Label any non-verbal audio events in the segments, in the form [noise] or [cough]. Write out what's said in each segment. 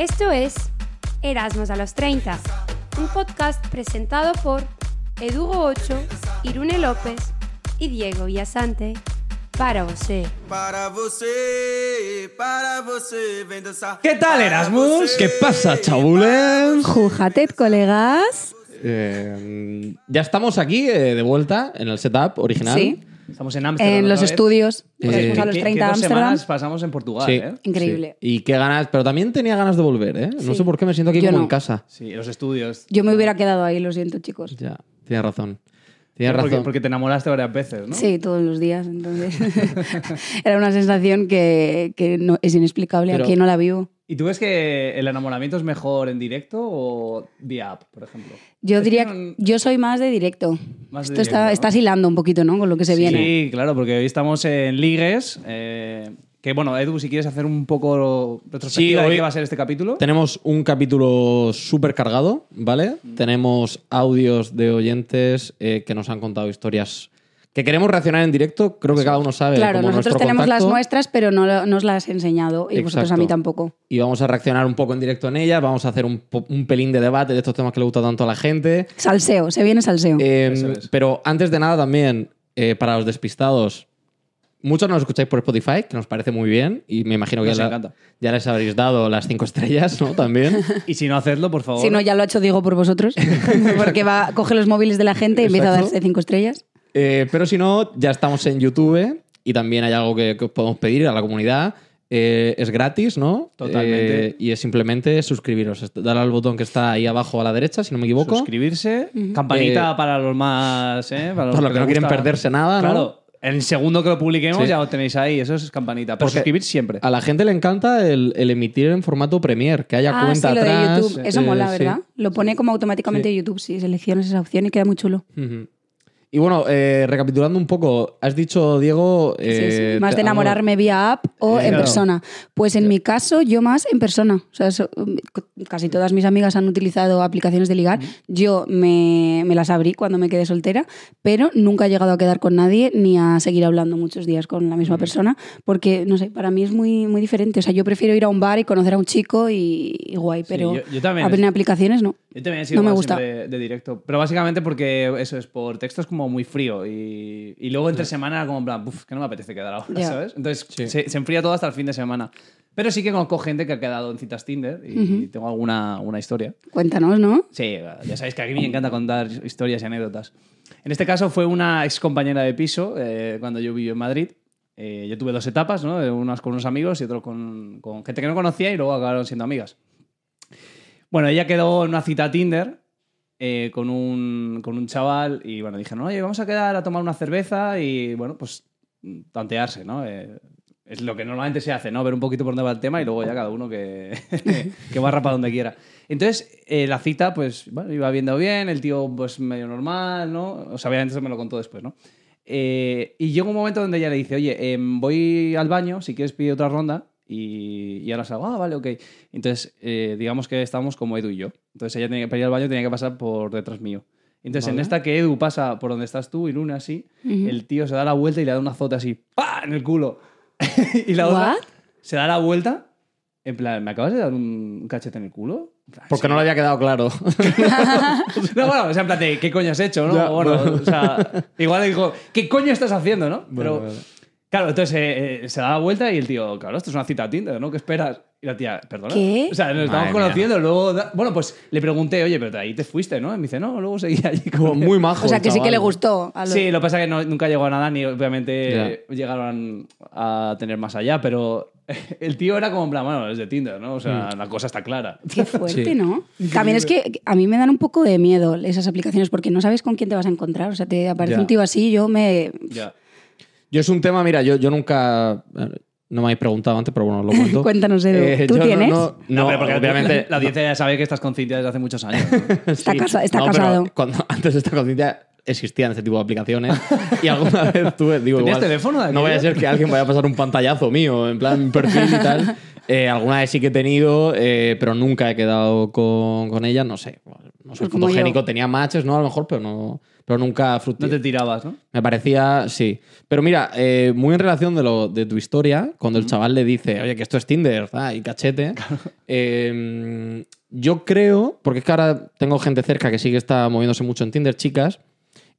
Esto es Erasmus a los 30, un podcast presentado por Edugo Ocho, Irune López y Diego Villasante para você. Para você, para você, vem dançar. ¿Qué tal, Erasmus? ¿Qué pasa, chabules? Jujated, colegas. Eh, ya estamos aquí eh, de vuelta en el setup original. Sí. Estamos en Ámsterdam. En los estudios. Eh, Erasmus a los ¿Qué- 30 qué dos Ámsterdam. semanas pasamos en Portugal, Sí. ¿eh? Increíble. Sí. Y qué ganas, pero también tenía ganas de volver, ¿eh? No Sí. sé por qué me siento aquí Yo como no. en casa. Sí, los estudios. Yo me hubiera quedado ahí, lo siento, chicos. Ya, tienes razón. Tienes porque, razón. porque te enamoraste varias veces, ¿no? Sí, todos los días. Entonces, [laughs] era una sensación que, que no, es inexplicable. Pero- Aquí no la vivo. ¿Y tú ves que el enamoramiento es mejor en directo o vía app, por ejemplo? Yo Es que diría no- que yo soy más de directo. Más de Esto está, directo, ¿no? estás hilando un poquito, ¿no? Con lo que se viene. Sí, claro, porque hoy estamos en Ligues. eh, que bueno, Edu, si quieres hacer un poco retrospectiva Sí, de hoy- qué va a ser este capítulo. Tenemos un capítulo súper cargado, ¿vale? Mm. Tenemos audios de oyentes eh, que nos han contado historias que queremos reaccionar en directo. Creo que cada uno sabe. Claro, como nosotros tenemos las contacto. nuestras, pero no lo- nos las he enseñado. Y vosotros a mí Exacto. tampoco. Y vamos a reaccionar un poco en directo en ellas. Vamos a hacer un, un pelín de debate de estos temas que le gusta tanto a la gente. Salseo, se viene salseo. Eh, es. pero antes de nada también, eh, para los despistados, muchos nos escucháis por Spotify, que nos parece muy bien, y me imagino que ya, encanta. ya les habréis dado las cinco estrellas, ¿no? También. [laughs] Y si no hacerlo, por favor. Si no, ya lo ha hecho Diego por vosotros. [laughs] Porque va, coge los móviles de la gente y empieza a Exacto. darse cinco estrellas. Eh, pero si no, ya estamos en YouTube y también hay algo que, que os podemos pedir a la comunidad. Eh, es gratis, ¿no? Totalmente. Eh, y es simplemente suscribiros. Darle al botón que está ahí abajo a la derecha, si no me equivoco. Suscribirse, campanita Eh, para los más. ¿eh? Para los, para los que no quieren perderse nada, ¿no? Claro. El segundo que lo publiquemos Sí. ya lo tenéis ahí. Eso es campanita. Pero Porque suscribir siempre. A la gente le encanta el, el emitir en formato Premiere, que haya Ah, cuenta sí, lo atrás. de YouTube. Eso eh, mola, sí. ¿verdad? Lo pone como automáticamente YouTube. Si seleccionas esa opción y queda muy chulo. Ujú. Y bueno, eh, recapitulando un poco, has dicho, Diego... Eh, sí. Más de enamorarme vía app o Eh, en claro. persona. Pues en mi caso, yo más en persona. O sea, eso, um, casi todas mis amigas han utilizado aplicaciones de ligar. Yo me, me las abrí cuando me quedé soltera, pero nunca he llegado a quedar con nadie ni a seguir hablando muchos días con la misma persona, porque, no sé, para mí es muy, muy diferente. O sea, yo prefiero ir a un bar y conocer a un chico y, y guay, pero yo- yo también. abrir aplicaciones no. Yo también he sido No me más gusta. siempre de directo. Pero básicamente porque eso es por texto es como muy frío. Y, y luego entre semana era como en plan, "Uf, que no me apetece quedar ahora, Ya. ¿sabes? Entonces se, se enfría todo hasta el fin de semana. Pero sí que conozco gente que ha quedado en citas Tinder y tengo alguna una historia. Cuéntanos, ¿no? Sí, ya sabéis que a mí me encanta contar historias y anécdotas. En este caso fue una ex compañera de piso eh, cuando yo viví en Madrid. Eh, yo tuve dos etapas, ¿no? Eh, Unas con unos amigos y otras con, con gente que no conocía y luego acabaron siendo amigas. Bueno, ella quedó en una cita Tinder eh, con, un, con un chaval y bueno, dijeron, oye, vamos a quedar a tomar una cerveza y bueno, pues tantearse, ¿no? Eh, es lo que normalmente se hace, ¿no? Ver un poquito por dónde va el tema y luego ya cada uno que, [laughs] que barra para donde quiera. Entonces, eh, la cita, pues, bueno, iba viendo bien, el tío, pues, medio normal, ¿no? O sea, obviamente eso me lo contó después, ¿no? Eh, y llega un momento donde ella le dice, oye, em, voy al baño, si quieres pide otra ronda. Y, y ahora salgo, ah, vale, ok. Entonces, eh, digamos que estamos como Edu y yo. Entonces, ella tenía que para ir al baño, tenía que pasar por detrás mío. Entonces, en Vale. esta que Edu pasa por donde estás tú y Luna así, Ujú. el tío se da la vuelta y le da un azote así, ¡pa! en el culo. [laughs] y la otra What? se da la vuelta, en plan, ¿me acabas de dar un cachete en el culo? En Porque sí. no le había quedado claro. [laughs] No, bueno, o sea, en plan de, ¿qué coño has hecho, no? Ya, bueno, bueno. o sea, igual le dijo, ¿qué coño estás haciendo, no? Bueno, Pero, vale. Claro, entonces eh, eh, se da la vuelta y el tío, claro, esto es una cita Tinder, ¿no? ¿Qué esperas? Y la tía, ¿perdona? ¿Qué? O sea, nos estamos Madre mía. conociendo, luego, da- bueno, pues le pregunté, oye, pero de ahí te fuiste, ¿no? Y me dice, no, luego seguí [laughs] allí Como con él". muy majo. O sea, el que sí que chaval. le gustó. A Sí, lo que pasa es que no- nunca llegó a nada, ni obviamente llegaron a tener más allá, pero [laughs] el tío era como en plan, bueno, es de Tinder, ¿no? O sea, la cosa está clara. Qué fuerte, Sí. ¿no? También es que a mí me dan un poco de miedo esas aplicaciones porque no sabes con quién te vas a encontrar. O sea, te aparece Ya. un tío así, yo me. Ya. Yo es un tema, mira, yo, yo nunca. No me habéis preguntado antes, pero bueno, lo cuento. [laughs] Cuéntanos, Edu. Eh, ¿Tú yo no- tienes? No, no, pero porque obviamente. La audiencia ya sabe que estás con Cintia desde hace muchos años. [laughs] ¿no? Está, Sí. casa- está No, pero casado. Cuando, [laughs] antes de esta conciencia existían este tipo de aplicaciones y alguna vez tuve, digo, ¿Tenías igual, teléfono de no vaya a ser que alguien vaya a pasar un pantallazo mío, en plan perfil y tal. Eh, alguna vez sí que he tenido, eh, pero nunca he quedado con, con ella, no sé. No no sé, como fotogénico, yo. tenía matches, ¿no? A lo mejor, pero no, pero nunca No fructífero. te tirabas, ¿no? Me parecía, sí. Pero mira, eh, muy en relación de, lo, de tu historia, cuando el chaval le dice, oye, que esto es Tinder, ah, y cachete, [laughs] eh, yo creo, porque es que ahora tengo gente cerca que sí que está moviéndose mucho en Tinder, chicas,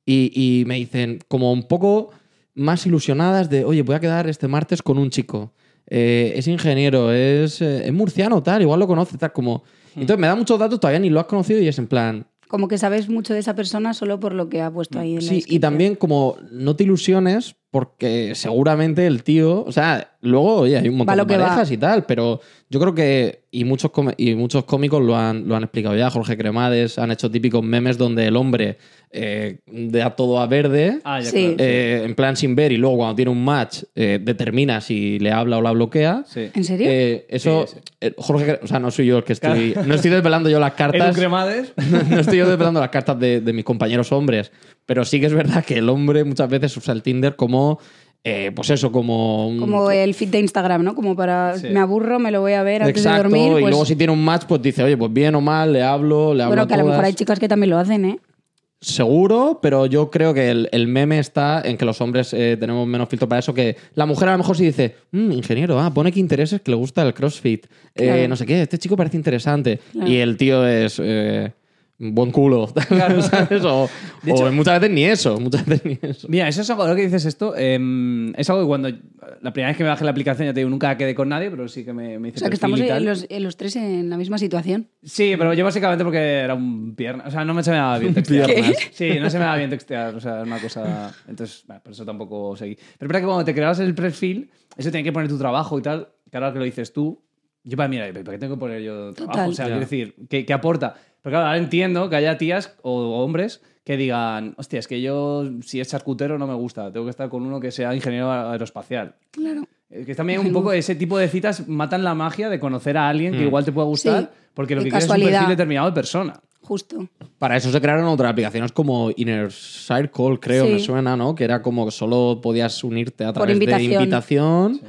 y, y me dicen como un poco más ilusionadas de, oye, voy a quedar este martes con un chico. Eh, es ingeniero, es, eh, es murciano, tal, igual lo conoce, tal, como... Entonces me da muchos datos, todavía ni lo has conocido y es en plan, Como que sabes mucho de esa persona solo por lo que ha puesto ahí en la Sí, y también como no te ilusiones porque seguramente el tío, o sea, luego oye, hay un montón de va. parejas y tal, pero yo creo que y muchos y muchos cómicos lo han, lo han explicado ya, Jorge Cremades han hecho típicos memes donde el hombre eh, da todo a verde. Ah, ya, Sí. claro. eh, en plan sin ver y luego cuando tiene un match eh, determina si le habla o la bloquea. Sí. ¿En serio? Eh, eso, Sí, sí. Jorge, o sea, no soy yo el que estoy, no estoy desvelando yo las [laughs] Edu cartas Cremades. [laughs] no estoy yo desvelando las cartas de, de mis compañeros hombres, pero sí que es verdad que el hombre muchas veces usa el Tinder como, eh, pues eso, como un... Como el feed de Instagram, ¿no? Como para. Sí. Me aburro, me lo voy a ver antes Exacto, de dormir. y pues- luego si tiene un match, pues dice, oye, pues bien o mal, le hablo, le hablo bueno, a que a lo mejor hay chicas que también lo hacen, ¿eh? Seguro, pero yo creo que el, el meme está en que los hombres eh, tenemos menos filtro para eso, que la mujer a lo mejor sí dice, "Mm, ingeniero, ah, pone que intereses que le gusta el CrossFit, Eh, no sé qué, este chico parece interesante. Claro. Y el tío es... eh, Buen culo, [laughs] ¿sabes? O, De o hecho- muchas veces ni eso, muchas veces ni eso. Mira, eso es algo, ahora que dices esto, em, es algo que cuando la primera vez que me bajé la aplicación, ya te digo, nunca quedé con nadie, pero sí que me, me hice O sea, que estamos y tal. en los, en los tres en la misma situación. Sí, pero yo básicamente porque era un pierna. O sea, no me se me daba bien textear. Piernas. Sí, no se me daba bien textear. O sea, es una cosa. Entonces, bueno, por eso tampoco seguí. Pero es verdad que cuando te creabas el perfil, eso tenía que poner tu trabajo y tal. Que ahora que lo dices tú, yo para mira, ¿para qué tengo que poner yo trabajo? Total. O sea, quiero decir, ¿qué, qué aporta? Pero claro, ahora entiendo que haya tías o, hombres que digan, hostia, es que yo, si es charcutero, no me gusta. Tengo que estar con uno que sea ingeniero aeroespacial. Claro. Eh, Que también un poco ese tipo de citas matan la magia de conocer a alguien que igual te pueda gustar, Sí, porque lo de que quieres es un casualidad. perfil determinado de persona. Justo. Para eso se crearon otras aplicaciones como Inner Circle, creo, Sí. me suena, ¿no? Que era como que solo podías unirte a Por través de invitación. invitación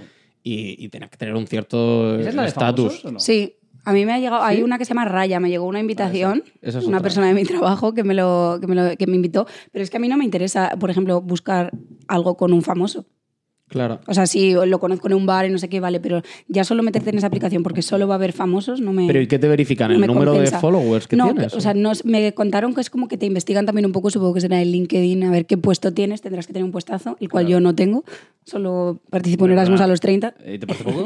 y, y tenías que tener un cierto ¿Esa es la de estatus. famosos o no? Sí. A mí me ha llegado, hay una que se llama Raya, me llegó una invitación, esa es una otra. persona de mi trabajo que me, lo, que, me lo- que me invitó, pero es que a mí no me interesa, por ejemplo, buscar algo con un famoso. Claro. O sea, si lo conozco en un bar y no sé qué, vale, pero ya solo meterte en esa aplicación porque solo va a haber famosos, no me... Pero ¿y qué te verifican? no ¿El me número compensa. de followers que no, tienes? O sea, no, me contaron que es como que te investigan también un poco, supongo que será el LinkedIn, a ver qué puesto tienes, tendrás que tener un puestazo, el cual yo no tengo, solo participo en Erasmus a los 30. Eh, ¿Te parece poco?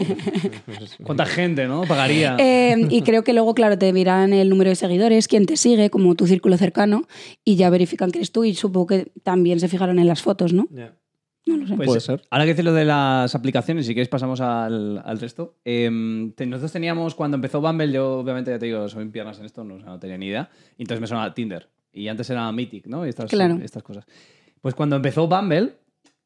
[laughs] ¿Cuánta gente, no? Pagaría. Eh, y creo que luego, claro, te miran el número de seguidores, quién te sigue, como tu círculo cercano, y ya verifican que eres tú. Y supongo que también se fijaron en las fotos, ¿no? No lo sé. Pues, Puede ser. Ahora que dices lo de las aplicaciones, si quieres pasamos al, al resto. Em, te- nosotros teníamos, cuando empezó Bumble, yo obviamente ya te digo, soy piernas en esto, no, o sea, no tenía ni idea. Y entonces me sonaba Tinder. Y antes era Mythic, ¿no? Y estas, Claro. estas cosas. Pues cuando empezó Bumble,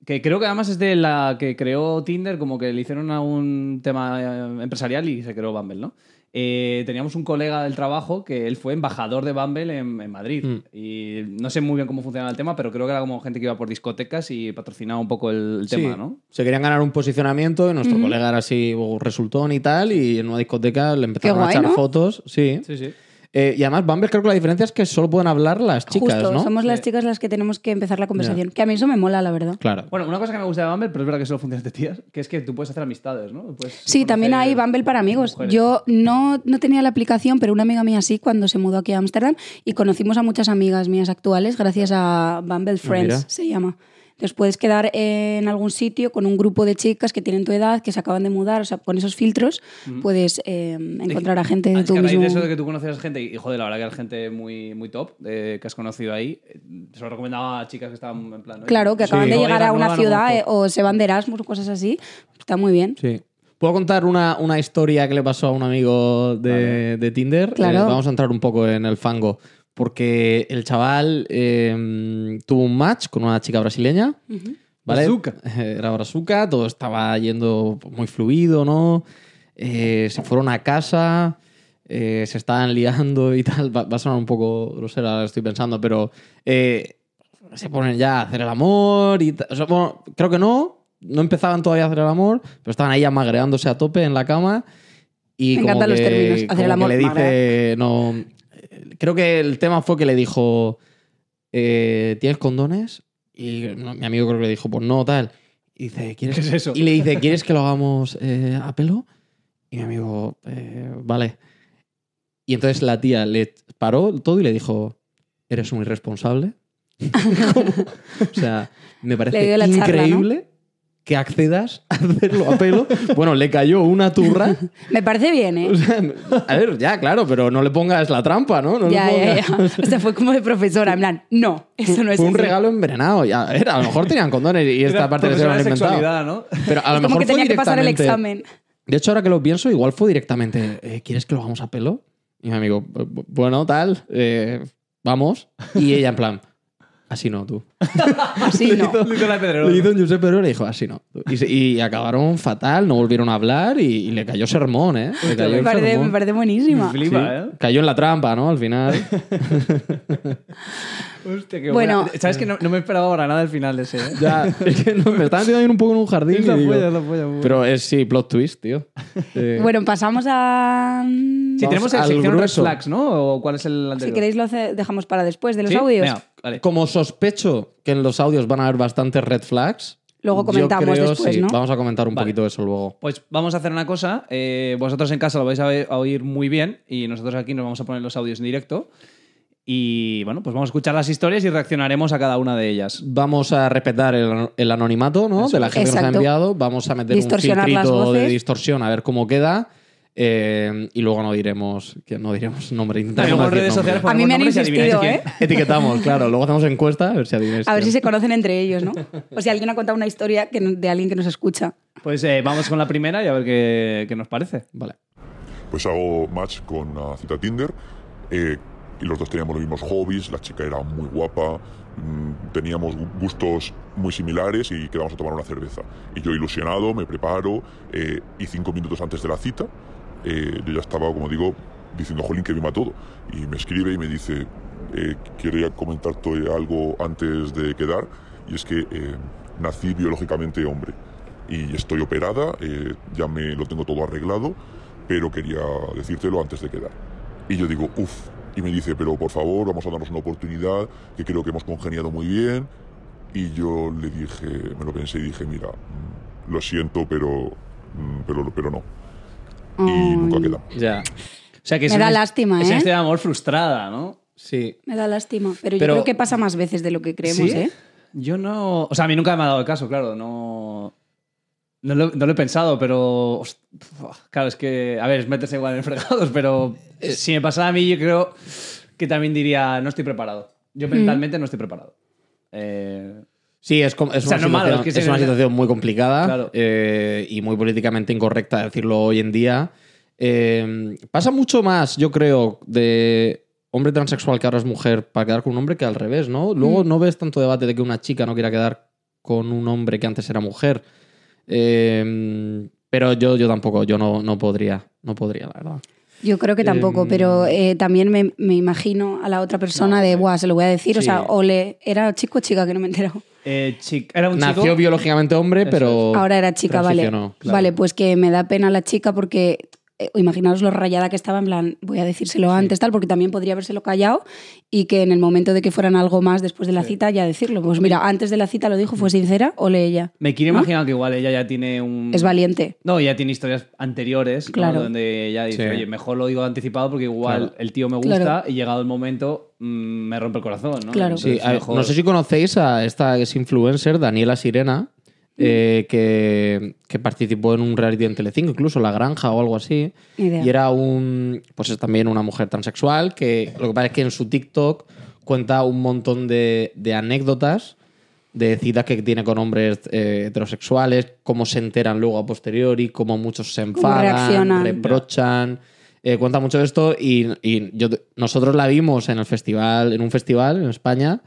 que creo que además es de la que creó Tinder, como que le hicieron a un tema eh, empresarial y se creó Bumble, ¿no? Eh, teníamos un colega del trabajo que él fue embajador de Bumble en, en Madrid. Mm. Y no sé muy bien cómo funcionaba el tema, pero creo que era como gente que iba por discotecas y patrocinaba un poco el, el tema. ¿no? Se querían ganar un posicionamiento y nuestro colega era así resultón y tal y en una discoteca le empezaron a echar ¿no? fotos. Sí. Sí, sí. Eh, y además Bumble creo que la diferencia es que solo pueden hablar las chicas, Justo, ¿no? somos las chicas las que tenemos que empezar la conversación. Que a mí eso me mola, la verdad. Claro. Bueno, una cosa que me gusta de Bumble, pero es verdad que solo funciona de tías, que es que tú puedes hacer amistades, ¿no? Puedes Sí, también hay Bumble para amigos. mujeres. Yo no, no tenía la aplicación, pero una amiga mía sí cuando se mudó aquí a Ámsterdam y conocimos a muchas amigas mías actuales gracias a Bumble Friends, mira. se llama. Entonces puedes quedar en algún sitio con un grupo de chicas que tienen tu edad, que se acaban de mudar, o sea, con esos filtros puedes eh, encontrar a gente de es tu que a raíz mismo... de eso de que tú conoces gente, y joder, la verdad que hay gente muy, muy top eh, que has conocido ahí, eh, se lo recomendaba a chicas que estaban en plan. "Oye, Claro, que sí, acaban de llegar a una nueva ciudad eh, conozco". o se van de Erasmus o cosas así. Está muy bien. Sí. ¿Puedo contar una, una historia que le pasó a un amigo de, de Tinder? Claro. Eh, vamos a entrar un poco en el fango. Porque el chaval eh, tuvo un match con una chica brasileña. ¿vale? Brazuca. [laughs] Era brazuca, todo estaba yendo muy fluido, ¿no? Eh, se fueron a casa, eh, se estaban [laughs] liando y tal. Va, va a sonar un poco grosera, ahora estoy pensando, pero eh, se ponen ya a hacer el amor y tal. O sea, bueno, creo que no, no empezaban todavía a hacer el amor, pero estaban ahí amagreándose a tope en la cama. Y Me como encantan los términos, hacer el que amor, le dice, no, creo que el tema fue que le dijo, eh, ¿tienes condones? Y no, mi amigo creo que le dijo, pues no, tal. Y dice, ¿quieres? ¿Qué es eso? Y le dice, ¿quieres que lo hagamos eh, a pelo? Y mi amigo, "Eh, vale. Y entonces la tía le paró todo y le dijo, eres un irresponsable. [laughs] [laughs] O sea, me parece charla, increíble que accedas a hacerlo a pelo. Bueno, le cayó una turra. [laughs] Me parece bien, ¿eh? O sea, a ver, ya, claro, pero no le pongas la trampa, ¿no? Ya, ya, pongas- ya. O sea, fue como de profesora, en plan, no, eso no es Fue un así. regalo envenenado. Ya, a ver, a lo mejor tenían condones y esta Era parte les habían de inventado. sexualidad, ¿no? Pero a lo Es como mejor que fue tenía que pasar el directamente- examen. De hecho, ahora que lo pienso, igual fue directamente, eh, ¿quieres que lo hagamos a pelo? Y mi amigo, "Bu- bu- bueno, tal, eh, vamos. Y ella en plan, así no, tú. [laughs] Así no. Le hizo la Le hizo un Giuseppe Pedro y le dijo, así no. Y, se- y acabaron fatal, no volvieron a hablar y, y le cayó sermón, ¿eh? Le cayó Me parece, sermón. me parece buenísima. Me flipa, Sí, ¿eh? Cayó en la trampa, ¿no? Al final. [laughs] Hostia, qué Bueno. buena. ¿Sabes que no, no me esperaba para nada el final de ese, ¿eh? ya, [laughs] es que no, me estaba metiendo ahí un poco en un jardín. Es y la digo- polla, es la polla, muy pero es sí, plot twist, tío. Eh, Bueno, pasamos a... Sí, Vamos tenemos el al sección Red grueso. Flags, ¿no? ¿O cuál es el anterior? Si queréis lo hace- dejamos para después de los ¿Sí? audios. Venga, vale. Como sospecho que en los audios van a haber bastantes red flags. Luego yo comentamos creo, después, sí, ¿no? Vamos a comentar un Vale. poquito de eso luego. Pues vamos a hacer una cosa. eh, vosotros en casa lo vais a, ve- a oír muy bien y nosotros aquí nos vamos a poner los audios en directo. Y bueno, pues vamos a escuchar las historias y reaccionaremos a cada una de ellas. Vamos a respetar el, el anonimato ¿no? de la gente que nos ha Exacto. enviado. Vamos a meter un filtrito de distorsión a ver cómo queda. Eh, y luego no diremos que no diremos nombre. Luego en redes sociales. A mí me han insistido, quién. ¿eh? Etiquetamos, claro. Luego hacemos encuesta a ver si adivináis. A ver si se conocen entre ellos, ¿no? O si alguien ha contado una historia que de alguien que nos escucha. Pues eh, vamos con la primera y a ver qué, qué nos parece. Vale. pues hago match con una cita Tinder eh, y los dos teníamos los mismos hobbies, la chica era muy guapa, mm, teníamos gu- gustos muy similares y quedamos a tomar una cerveza. Y yo ilusionado, me preparo eh, y cinco minutos antes de la cita eh, yo ya estaba, como digo, diciendo, jolín, que rima todo. Y me escribe y me dice, eh, quería comentarte algo antes de quedar y es que eh, nací biológicamente hombre y estoy operada, eh, ya me lo tengo todo arreglado, pero quería decírtelo antes de quedar. Y yo digo, uff, y me dice, pero por favor, vamos a darnos una oportunidad, que creo que hemos congeniado muy bien. Y yo le dije, me lo pensé y dije, mira, mm, lo siento, pero, mm, pero, pero no. Y nunca Ay. quedamos. Ya. O sea que Me es da una- lástima, Es ¿eh? de amor frustrada, ¿no? Sí. Me da lástima. Pero, Pero- yo creo que pasa más veces de lo que creemos, ¿Sí? ¿eh? Yo no. O sea, a mí nunca me ha dado el caso, claro. No. No lo, no lo he pensado, pero. Claro, es que. A ver, es meterse igual en fregados, pero. Eh. Si me pasara a mí, yo creo que también diría, no estoy preparado. Yo Mm. mentalmente no estoy preparado. Eh, Sí, es, com- es O sea, una, no malo, situación, es que es una situación muy complicada Claro. eh, y muy políticamente incorrecta decirlo hoy en día. Eh, pasa mucho más, yo creo, de hombre transexual que ahora es mujer para quedar con un hombre que al revés, ¿no? Mm. Luego no ves tanto debate de que una chica no quiera quedar con un hombre que antes era mujer. Eh, pero yo, yo tampoco, yo no, no podría, no podría, la verdad. Yo creo que tampoco, Em, pero eh, también me, me imagino a la otra persona de, Buah, se lo voy a decir. O sea, o le. ¿Era chico o chica que no me he enterado? eh, chic- era un Nació chico. biológicamente hombre, pero. Ahora era chica, vale. claro. Vale, pues que me da pena la chica porque. Eh, imaginaos lo rayada que estaba, en plan, voy a decírselo antes, tal, porque también podría habérselo callado y que en el momento de que fueran algo más después de la cita ya decirlo. Pues mira, antes de la cita lo dijo, fue sincera, o le ella. Me quiero imaginar que igual ella ya tiene un. Es valiente. No, ya tiene historias anteriores, ¿no? Claro. donde ella dice, Sí. oye, mejor lo digo anticipado porque igual Claro. el tío me gusta Claro. y llegado el momento mm, me rompe el corazón, ¿no? Claro. Sí, a no sé si conocéis a esta es influencer, Daniela Sirena, eh, que, que participó en un reality en Telecinco, incluso La Granja o algo así. Idea. Y era un, pues es también una mujer transexual que lo que pasa es que en su TikTok cuenta un montón de, de anécdotas de citas que tiene con hombres eh, heterosexuales, cómo se enteran luego a posteriori, cómo muchos se enfadan, reprochan. Eh, cuenta mucho de esto y, y yo, nosotros la vimos en el festival, en un festival en España,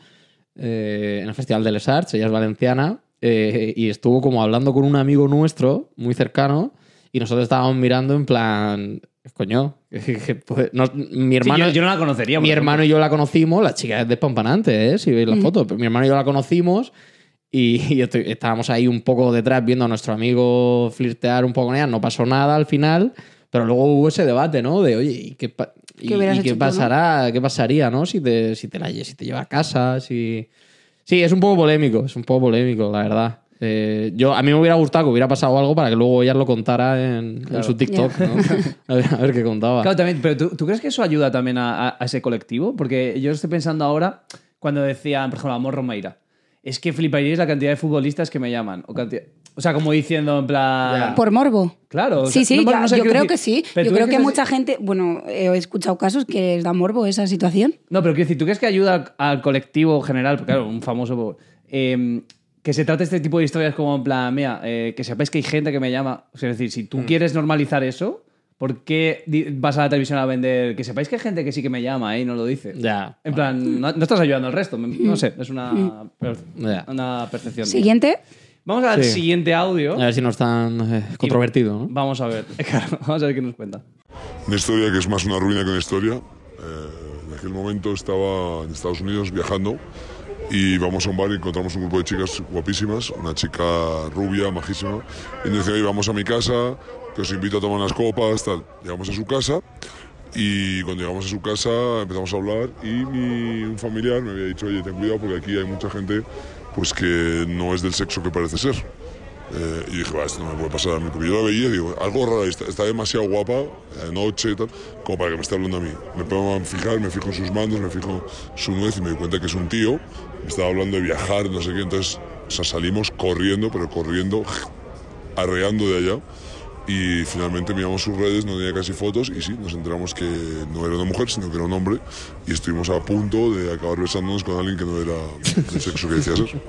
en el Festival de Les Arts, ella es valenciana, eh, y estuvo como hablando con un amigo nuestro, muy cercano, y nosotros estábamos mirando en plan, coño, [laughs] pues, no- mi Sí, hermano... yo, yo no la conocería. Mi ejemplo. hermano y yo la conocimos, la chica es despampanante, ¿eh? si veis la foto, pero mi hermano y yo la conocimos y, [laughs] y estoy- estábamos ahí un poco detrás viendo a nuestro amigo flirtear un poco con ella, no pasó nada al final, Pero luego hubo ese debate, ¿no? De, oye, ¿y qué, pa- ¿Qué y qué hecho tú, no? pasará? ¿Qué pasaría, no? Si te, si te, la, si te lleva a casa, si... Sí, es un poco polémico, es un poco polémico, la verdad. Eh, yo, a mí me hubiera gustado que hubiera pasado algo para que luego ella lo contara en, en su TikTok, ¿no? [laughs] A ver, a ver qué contaba. Claro, también, pero ¿tú, tú crees que eso ayuda también a, a- a ese colectivo? Porque yo estoy pensando ahora, cuando decían, por ejemplo, Amor Romeira, es que fliparíais la cantidad de futbolistas que me llaman. O, cantidad- o sea, como diciendo en plan... Por morbo. Claro. o Sí, sea, sí, no, bueno, ya- no sé, yo creo decir- que sí. pero Yo ¿tú creo que mucha gente, bueno, he escuchado casos que les da morbo esa situación. No, pero quiero decir, ¿tú crees que ayuda al, al colectivo general? Porque, claro, un famoso. eh, que se trate este tipo de historias como en plan, mira, eh, que sepáis que hay gente que me llama. O sea, es decir, si Mm. tú quieres normalizar eso, ¿por qué di- vas a la televisión a vender que sepáis que hay gente que sí que me llama eh, y no lo dice? Ya. En plan, no, no estás ayudando al resto. No sé, es una, per- Ya. una percepción. mía. Siguiente. Vamos al Sí. siguiente audio. A ver si no es tan eh, controvertido, ¿no? Vamos a ver. [laughs] Claro, vamos a ver qué nos cuenta. Una historia que es más una ruina que una historia. Eh, en aquel momento estaba en Estados Unidos viajando y vamos a un bar y encontramos un grupo de chicas guapísimas, una chica rubia, majísima, y nos decía, "Oye, vamos a mi casa, que os invito a tomar unas copas, tal. Llegamos a su casa y cuando llegamos a su casa empezamos a hablar y mi, un familiar me había dicho, oye, ten cuidado porque aquí hay mucha gente pues que no es del sexo que parece ser. Eh, y dije, va, esto no me puede pasar a mí, porque yo la veía y digo, algo raro, está, está demasiado guapa, de noche y tal, como para que me esté hablando a mí. Me pongo a fijar, me fijo en sus manos, me fijo su nuez y me doy cuenta que es un tío, me estaba hablando de viajar, no sé qué, entonces salimos corriendo, pero corriendo, arreando de allá. Y finalmente miramos sus redes, no tenía casi fotos y sí, nos enteramos que no era una mujer, sino que era un hombre y estuvimos a punto de acabar besándonos con alguien que no era del sexo que decía ser.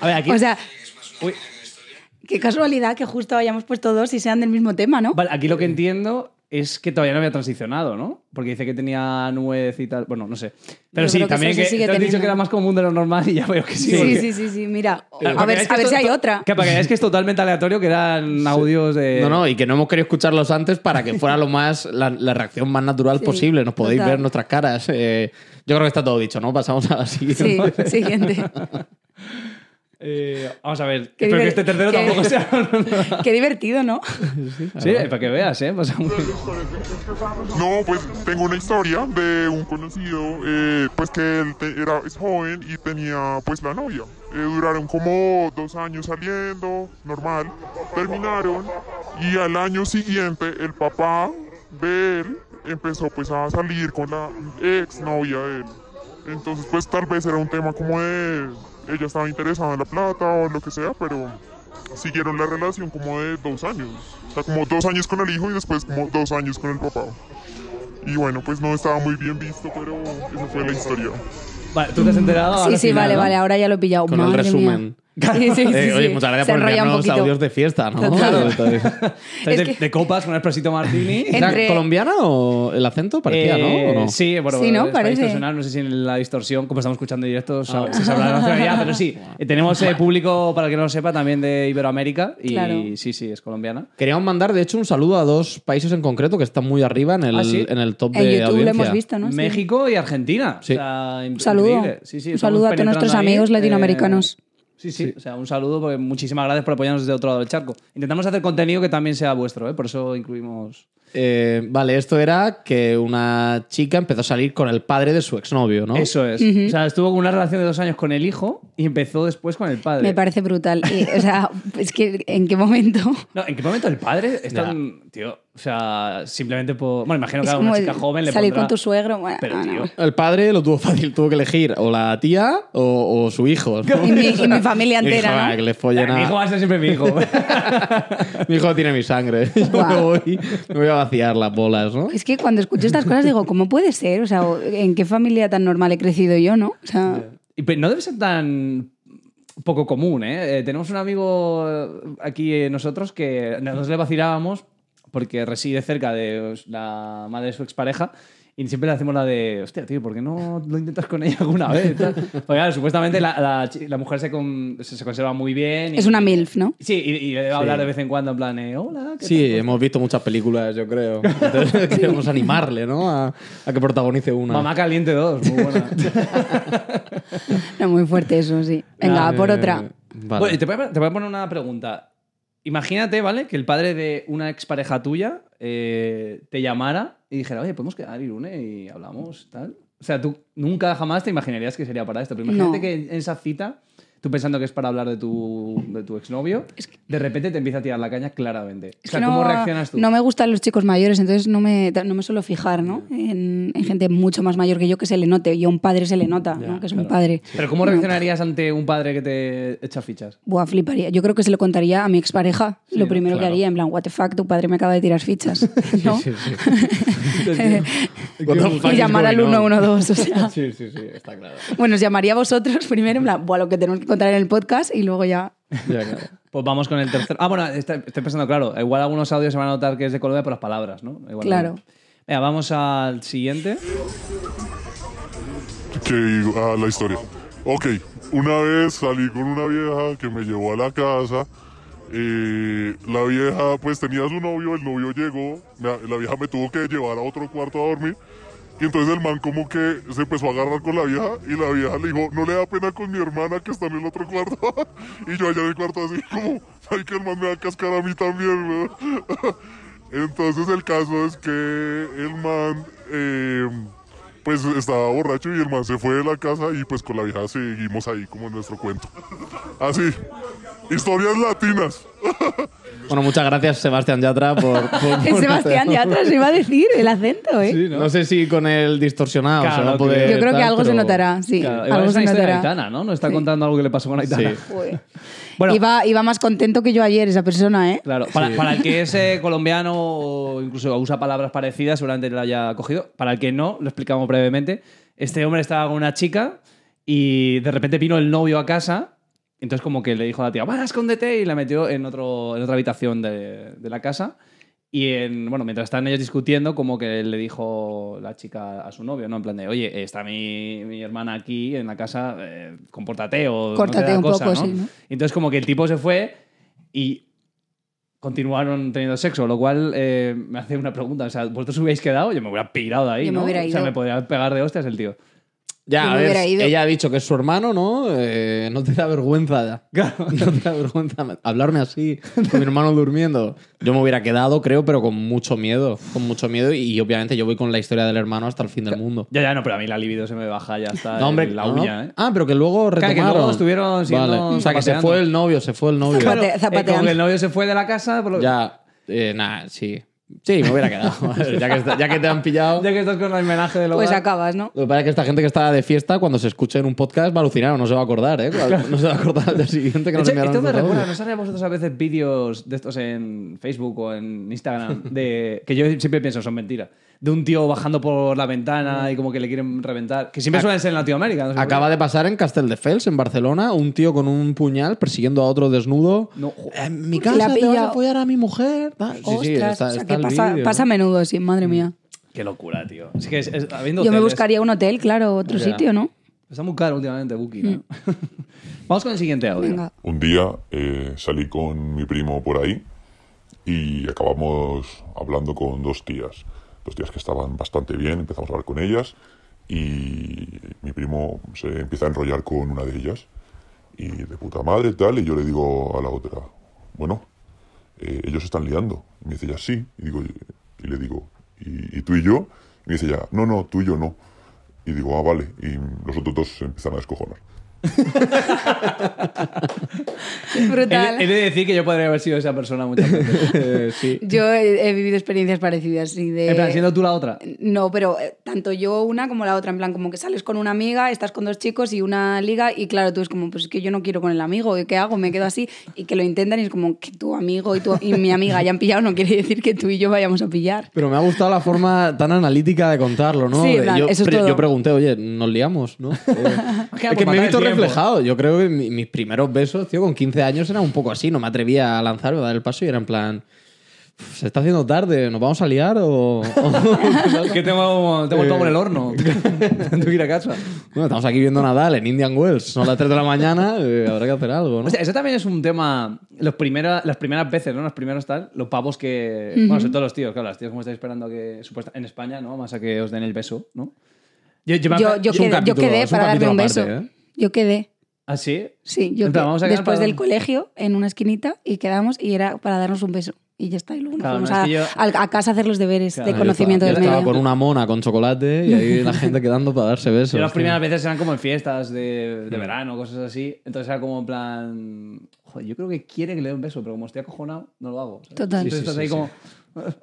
A ver, aquí. O sea, qué casualidad que justo hayamos puesto dos y sean del mismo tema, ¿no? Vale, aquí lo que entiendo es que todavía no había transicionado, ¿no? Porque dice que tenía nuez y tal. Bueno, no sé. Pero Yo sí, creo que también eso que, se sigue te has dicho teniendo. que era más común de lo normal y ya veo que sí. Sí, porque- sí, sí, sí, mira. [laughs] A ver, a ver si hay otra. Que para que veáis que es totalmente aleatorio, que eran audios de. No, no, y que no hemos querido escucharlos antes para que fuera lo [laughs] más la, la reacción más natural Sí, posible. Nos podéis total. ver nuestras caras. Eh, yo creo que está todo dicho, ¿no? Pasamos a la siguiente. Sí, siguiente. [laughs] Eh, vamos a ver. Qué Espero que este tercero qué- tampoco sea. [laughs] [laughs] Qué divertido, ¿no? sí, para que veas, ¿eh? Pasa muy bien. No, pues tengo una historia de un conocido, eh, pues que él te- era, es joven y tenía pues la novia. Eh, duraron como dos años saliendo, normal. Terminaron y al año siguiente el papá de él empezó pues a salir con la ex novia de él. Entonces pues tal vez era un tema como de ella estaba interesada en la plata o lo que sea, pero siguieron la relación como de dos años. O sea, como dos años con el hijo y después como dos años con el papá. Y bueno, pues no estaba muy bien visto, pero esa fue la historia. Vale, tú te has enterado. Sí, ahora sí, final, vale, ¿no? vale, ahora ya lo he pillado. Con el Madre resumen. Sí, sí, Eh, oye, sí. muchas gracias Se por un enviarnos audios de fiesta, ¿no? Entonces, [laughs] De, Es que- de copas con expresito martini. [laughs] ¿Era Entre- colombiana o el acento parecía, Eh, no? ¿O no? Sí, bueno, Sí, ¿no? Parece. no sé si en la distorsión, como estamos escuchando en directo, Ah. se sabrá la nacionalidad, pero sí. [laughs] Eh, Tenemos eh, público, para el que no lo sepa, también de Iberoamérica y Claro. sí, sí, es colombiana. Queríamos mandar, de hecho, un saludo a dos países en concreto que están muy arriba en el, ¿Ah, sí? en el top En de YouTube lo audiencia. hemos visto, ¿no? Sí. México y Argentina. Sí. O sea, Un saludo. increíble. Sí, sí, un saludo a todos nuestros ahí, amigos eh, latinoamericanos. Sí, sí, o sea, un saludo porque muchísimas gracias por apoyarnos desde otro lado del charco. Intentamos hacer contenido que también sea vuestro, ¿eh? por eso incluimos. Eh, vale, esto era que una chica empezó a salir con el padre de su exnovio, ¿no? Eso es. O sea, estuvo con una relación de dos años con el hijo y empezó después con el padre. Me parece brutal. Y, o sea, [laughs] es que ¿en qué momento? No, ¿en qué momento el padre es tan. Tío, o sea, simplemente por. Bueno, imagino que a una chica joven le salir pondrá- con tu suegro. Bueno, Pero, no, no. tío. El padre lo tuvo fácil, tuvo que elegir o la tía o, o su hijo. ¿no? [laughs] Y mi, y mi [laughs] familia entera, "Ah, ¿no? que le follen Mi a- hijo va a ser siempre mi hijo. [laughs] Mi hijo tiene mi sangre. Yo me, voy, me voy a vaciar las bolas, ¿no? Es que cuando escucho estas cosas digo, ¿cómo puede ser? O sea, ¿en qué familia tan normal he crecido yo, no? O sea, Y pe- no debe ser tan poco común, ¿eh? Eh, tenemos un amigo aquí eh, nosotros que nos le vacilábamos porque reside cerca de la madre de su expareja y siempre le hacemos la de, hostia, tío, ¿por qué no lo intentas con ella alguna vez? [laughs] Porque claro, supuestamente la, la la mujer se, con- se, se conserva muy bien. y- es una MILF, ¿no? Sí, y, y le va a hablar de vez en cuando en plan, eh, hola, ¿qué Sí, tal? hemos visto muchas películas, yo creo. Entonces [laughs] queremos animarle, ¿no? A, a que protagonice una. Mamá Caliente 2, muy buena. [laughs] No, muy fuerte eso, sí. Venga, Ah, por Eh, otra. vale. Bueno, te voy, a, te voy a poner una pregunta. Imagínate, ¿vale? Que el padre de una expareja tuya eh, te llamara y dijera, oye, podemos quedar, Irune, y hablamos, tal. O sea, tú nunca jamás te imaginarías que sería para esto. Pero imagínate No. que en esa cita, tú pensando que es para hablar de tu, de tu exnovio, de repente te empieza a tirar la caña claramente. O Es sea, que ¿cómo no, reaccionas tú? No me gustan los chicos mayores, entonces no me, no me suelo fijar ¿no? en, en gente mucho más mayor que yo que se le note. Y a un padre se le nota, ¿no? que es un padre. Pero ¿cómo No. reaccionarías ante un padre que te echa fichas? Buah, fliparía. Yo creo que se lo contaría a mi expareja. lo ¿no? primero Claro. que haría, en plan, what the fuck, tu padre me acaba de tirar fichas. [laughs] ¿no? [laughs] Y llamar al going on? 112. O sea, Sí, sí, sí, está claro. bueno, os llamaría a vosotros [laughs] primero, en plan, buah, lo que tenemos que contar en el podcast y luego ya. Ya, claro. Pues vamos con el tercero. Ah, bueno, está- estoy pensando, claro, igual algunos audios se van a notar que es de Colombia por las palabras, ¿no? Igual Claro. Venga, vamos al siguiente. que a la historia. Ok, una vez salí con una vieja que me llevó a la casa. eh, la vieja pues tenía su novio, el novio llegó, la vieja me tuvo que llevar a otro cuarto a dormir. Y entonces el man como que se empezó a agarrar con la vieja y la vieja le dijo, no le da pena con mi hermana que está en el otro cuarto. [laughs] y yo allá en el cuarto así como, ay que el man me va a cascar a mí también, ¿no?". [laughs] Entonces el caso es que el man eh, pues estaba borracho y el man se fue de la casa y pues con la vieja seguimos ahí como en nuestro cuento. Así, historias latinas. [laughs] Bueno, muchas gracias, Sebastián Yatra, por. [laughs] por- por- Sebastián ya atrás iba a decir el acento, ¿eh? ¿no? sé si con el distorsionado Claro, se va a no poder. Yo creo que algo se pero- notará, sí. Claro, algo es se una historia de notará. Aitana, ¿no? Nos está Sí. contando algo que le pasó con Aitana. Sí. Bueno, Iba, iba más contento que yo ayer, esa persona, ¿eh? Claro, para, para el que [laughs] es eh, colombiano o incluso usa palabras parecidas, seguramente lo haya cogido. Para el que no, lo explicamos brevemente. Este hombre estaba con una chica y de repente vino el novio a casa. Entonces, como que le dijo a la tía, ¡va, escóndete! Y la metió en, otro, en otra habitación de, de la casa. Y en, bueno, mientras estaban ellos discutiendo, como que le dijo la chica a su novio, ¿no? En plan de, oye, está mi, mi hermana aquí en la casa, eh, compórtate o. no te Córtate da un cosa", poco, ¿no? sí, ¿no? Entonces, como que el tipo se fue y continuaron teniendo sexo, lo cual eh, me hace una pregunta. O sea, ¿vosotros hubierais quedado? Yo me hubiera pirado de ahí, Yo me ¿no? hubiera O sea, ido. me podría pegar de hostias el tío. Ya, a ver, ella ha dicho que es su hermano, ¿no? Eh, no te da vergüenza. [laughs] No te da vergüenza hablarme así con mi hermano durmiendo. Yo me hubiera quedado, creo, pero con mucho miedo. Con mucho miedo y obviamente yo voy con la historia del hermano hasta el fin del mundo. Ya, ya, no, pero a mí la libido se me baja ya hasta No, hombre, la uña, ¿eh? Ah, pero que luego Claro, que retomaron. luego estuvieron siendo Vale. O sea, que se fue el novio, se fue el novio. Zapate- Claro, eh, como que el novio se fue de la casa, por lo- Ya, eh, nada, sí. Sí, me hubiera quedado. [laughs] ya, que, está- ya que te han pillado. ya que estás con el homenaje del Pues hogar. acabas, ¿no? Lo que pasa es que esta gente que está de fiesta, cuando se escuche en un podcast, va a alucinar, no se va a acordar, ¿eh? No se va a acordar al día siguiente que De nos hecho, enviaron esto me recuerda. ¿no a vosotros a veces vídeos de estos en Facebook o en Instagram? De, que yo siempre pienso son mentiras. De un tío bajando por la ventana y como que le quieren reventar. Que siempre suelen ser en Latinoamérica. no sé. Acaba de pasar en Castelldefels, en Barcelona, un tío con un puñal persiguiendo a otro desnudo. No, jo- En mi casa la ha te vas a follar a mi mujer. sí, está- o sea, que pasa, pasa a menudo, sí, madre mía. Qué locura, tío. Es que es, es- habiendo Yo me buscaría un hotel, claro, otro Ya. sitio, ¿no? Está muy caro últimamente Booking. ¿no? [laughs] Vamos con el siguiente audio. Venga. Un día eh, salí con mi primo por ahí y acabamos hablando con dos tías. Dos tías que estaban bastante bien, empezamos a hablar con ellas y mi primo se empieza a enrollar con una de ellas. Y de puta madre tal, y yo le digo a la otra, bueno, eh, ellos están liando. Y me dice ella, sí. Y, digo, y le digo, ¿y, tú y yo? Y me dice ella, no, no, tú y yo no. Y digo, ah, vale. Y los otros dos se empiezan a descojonar. [laughs] Brutal. He, he de decir que yo podría haber sido esa persona muchas veces. Eh, [laughs] sí. Yo he, he vivido experiencias parecidas, sí, de... En plan, siendo tú la otra. No, pero eh, tanto yo una como la otra, en plan, como que sales con una amiga, estás con dos chicos y una liga, y claro, tú es como, pues es que yo no quiero con el amigo, ¿y ¿qué hago? Me quedo así, y que lo intentan y es como que tu amigo y, tu, y mi amiga hayan pillado, no quiere decir que tú y yo vayamos a pillar. Pero me ha gustado la forma tan analítica de contarlo, ¿no? Sí, yo, eso es pre- todo. yo pregunté, oye, nos liamos, ¿no? [laughs] Eh, es que me he visto reflejado. Yo creo que mi- mis primeros besos, tío, con 15 años era un poco así. No me atrevía a lanzar o a dar el paso y era en plan, "Uf, se está haciendo tarde, ¿nos vamos a liar o...? o- [laughs] Es que tengo, tengo todo por el horno. [laughs] Tengo que ir a casa. Bueno, estamos aquí viendo Nadal en Indian Wells. Son las 3 de la mañana, eh, habrá que hacer algo, ¿no? O sea, eso también es un tema. Los primera, las primeras veces, ¿no? Los primeros tal, los pavos que. Bueno, sobre todo los tíos, claro, los tíos como estáis esperando que. Supuesta, en España, ¿no? Más a que os den el beso, ¿no? Yo, yo Yo, yo quedé, capítulo- quedé para darme un beso. aparte, ¿eh? Yo quedé. ¿Ah, sí? Sí, yo En plan, que- vamos a después para- del colegio, en una esquinita, y quedamos y era para darnos un beso. Y ya está. Y luego nos Claro, fuimos no, es a, yo- casa a hacer los deberes Claro, de yo conocimiento Yo del estaba medio. con una mona con chocolate y ahí la gente quedando para darse besos. [laughs] Yo las tío. primeras veces eran como en fiestas de, Mm. de verano, cosas así. Entonces era como en plan. Joder, yo creo que quiere que le dé un beso, pero como estoy acojonado, no lo hago. ¿sabes? Total. Entonces Sí, sí, estás ahí sí, como.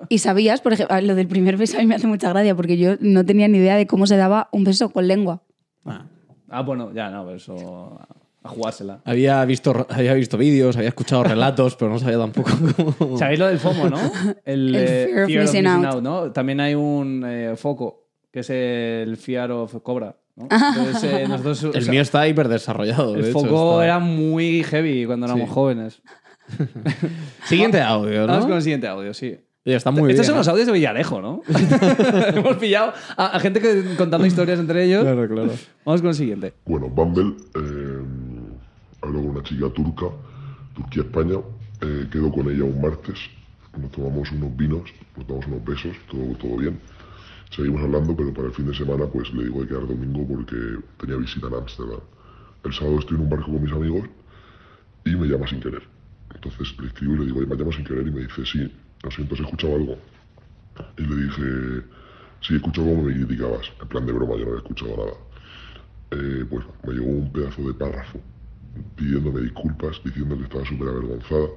Y sabías, por ejemplo, lo del primer beso a mí me hace mucha gracia porque yo no tenía ni idea de cómo se daba un beso con lengua. Ah, bueno, ya, no, pero eso. A jugársela. Había visto, había visto vídeos, había escuchado relatos, pero no sabía tampoco [laughs] cómo. ¿Sabéis lo del FOMO, no? [laughs] El, El eh, fear of missing out. ¿no? También hay un eh, foco, que es el Fear of Cobra. ¿no? [laughs] Entonces, eh, nosotros, o El sea, mío está hiper desarrollado. el de hecho, foco está- era muy heavy cuando éramos Sí. jóvenes. Siguiente audio, Vamos con ¿no? el siguiente audio, sí. Oye, está muy Estos bien. son ¿eh? los audios de Villarejo, ¿no? [laughs] Hemos pillado a, a gente que, contando [laughs] historias entre ellos. Claro, claro. Vamos con el siguiente. Bueno, Bumble, eh, habló con una chica turca, Turquía-España, eh, quedó con ella un martes, nos tomamos unos vinos, nos damos unos besos, todo, todo bien. Seguimos hablando, pero para el fin de semana pues le digo de quedar domingo porque tenía visita en Ámsterdam. El sábado estoy en un barco con mis amigos y me llama sin querer. Entonces le escribo y le digo, "Oye, me llama sin querer y me dice, sí, lo siento, ¿has escuchado algo? Y le dije, sí, he escuchado cómo me criticabas. En plan de broma, yo no había escuchado nada. Eh, pues me llegó un pedazo de párrafo pidiéndome disculpas, diciendo que estaba súper avergonzada,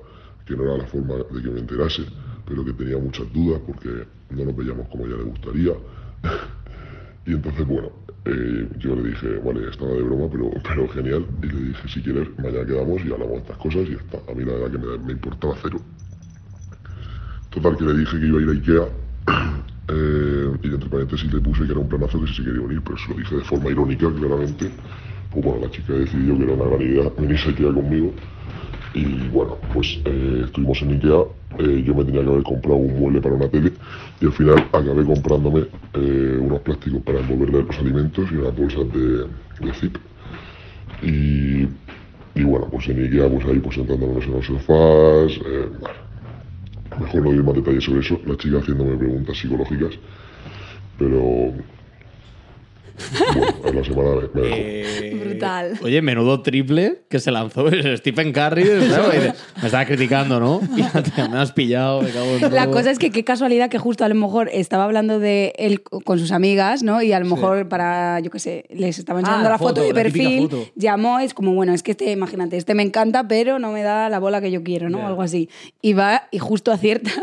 que no era la forma de que me enterase, pero que tenía muchas dudas porque no nos veíamos como a ella le gustaría. [laughs] y entonces, bueno, eh, yo le dije, vale, estaba de broma, pero, pero genial. Y le dije, si quieres, mañana quedamos y hablamos de estas cosas y ya está. A mí la verdad que me, me importaba cero. Total, que le dije que iba a ir a Ikea. [clears throat] eh, y entre paréntesis le puse que era un planazo que si se quería unir, pero se lo dije de forma irónica, claramente. Pues bueno, la chica decidió que era una gran idea venirse a Ikea conmigo. Y bueno, pues eh, estuvimos en Ikea. eh, yo me tenía que haber comprado un mueble para una tele. Y al final acabé comprándome eh, unos plásticos para envolverle los alimentos y unas bolsas de, de zip. Y, y bueno, pues en Ikea, pues ahí pues sentándonos en los sofás. eh, bueno, Mejor no doy más detalles sobre eso, la chica haciéndome preguntas psicológicas, pero a la semana me, me dejó. Eh, Brutal. Oye, menudo triple que se lanzó Stephen Curry. Me estaba criticando, ¿no? Y [laughs] ya te- me has pillado, me cago en La cosa es que qué casualidad que justo a lo mejor estaba hablando de él con sus amigas, ¿no? Y a lo mejor para, yo qué sé, les estaba enseñando Ah, la la, foto, foto, de perfil, foto. llamó, es como, bueno, es que este, imagínate, este me encanta, pero no me da la bola que yo quiero, ¿no? Ya. Algo así. Y va y justo acierta. [laughs]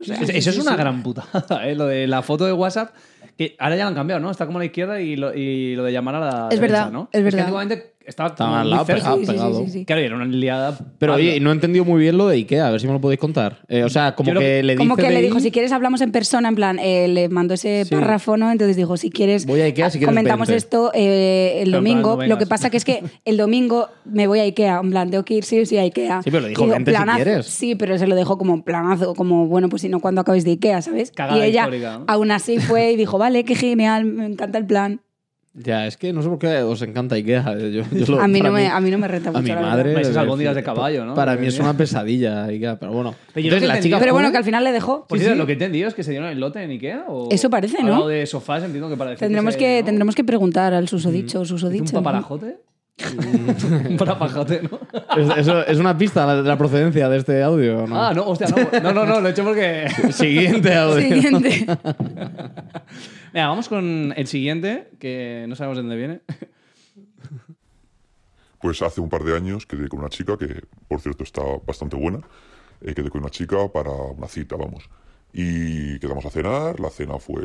O sea, Es- Eso es una gran putada, ¿eh? Lo de la foto de WhatsApp, que ahora ya lo han cambiado, ¿no? Está como a la izquierda y lo, y lo de llamar a la Es derecha, verdad, ¿no? es que verdad. antiguamente estaba como al lado, cerca. pegado, Sí, sí, sí, pegado. sí, sí. Claro, y era una liada. Pero parda. oye, no he entendido muy bien lo de Ikea, a ver si me lo podéis contar. Eh, o sea, como Yo lo- que le Como dice que de le dijo, ir- si quieres hablamos en persona, en plan, eh, le mandó ese Sí. párrafo, ¿no? Entonces dijo, si quieres, Voy a Ikea, si quieres, comentamos vente. esto eh, el Pero en plan, domingo. no lo que pasa que es que el domingo me voy a Ikea, en plan, tengo que ir sí o sí a Ikea. Sí, pero le dijo, Y digo, "Vente si planazo". quieres. Sí, pero se lo dejó como planazo, como, bueno, pues si no, cuando acabéis de Ikea, ¿sabes? Cagada y ella histórica, ¿no? aún así fue y dijo, vale, qué genial, me encanta el plan. Ya, es que no sé por qué os encanta Ikea. Yo- yo lo- [laughs] A mí, no me, a mí no me renta mucho. A mi la verdad. madre. Esas albóndigas de caballo, ¿no? Para mí es una pesadilla Ikea, pero bueno. Pero Entonces, que la chica Pero bueno, que al final le dejó. Por Sí, cierto, sí. lo que he entendido es que se dieron el lote en Ikea. O... Eso parece, ¿no? de sofás, entiendo que para decir Tendremos se- que, ¿no? tendremos que preguntar al susodicho, susodicho. ¿Un ¿no? paparajote? [laughs] Un paparajote, ¿no? Es, eso- es una pista la- de la procedencia de este audio, ¿o ¿no? Ah, no, hostia, no. No, no, no, lo he hecho porque. [laughs] Siguiente audio. Siguiente. Venga, vamos con el siguiente, que no sabemos de dónde viene. Pues hace un par de años quedé con una chica que, por cierto, está bastante buena. Eh, quedé con una chica para una cita, vamos. Y quedamos a cenar, la cena fue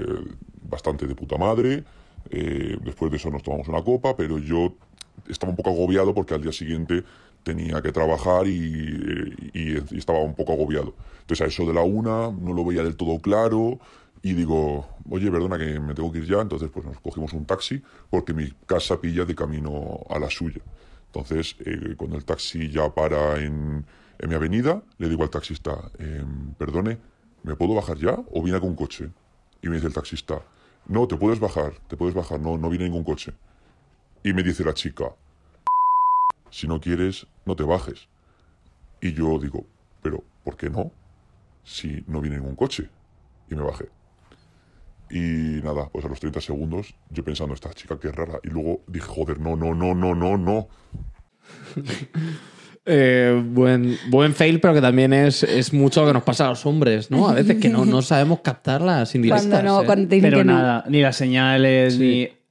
bastante de puta madre. eh, después de eso nos tomamos una copa, pero yo estaba un poco agobiado porque al día siguiente tenía que trabajar y, y- y estaba un poco agobiado. Entonces a eso de la una no lo veía del todo claro y digo, oye, perdona que me tengo que ir ya, entonces pues nos cogimos un taxi porque mi casa pilla de camino a la suya. Entonces, eh, cuando el taxi ya para en, en mi avenida, le digo al taxista, em, perdone, ¿me puedo bajar ya o viene con coche? Y me dice el taxista, no, te puedes bajar, te puedes bajar, no, no viene ningún coche. Y me dice la chica, si no quieres, no te bajes. Y yo digo, pero ¿por qué no? Si no viene ningún coche. Y me bajé. Y nada, pues a los 30 segundos, yo pensando, esta chica qué rara. Y luego dije, joder, no, no, no, no, no, no. [laughs] Eh, buen, buen fail, pero que también es, es mucho lo que nos pasa a los hombres, ¿no? A veces que no, no sabemos captar las indirectas. Cuando, no, ¿eh? cuando te dicen Pero que no. nada, ni las señales, Sí.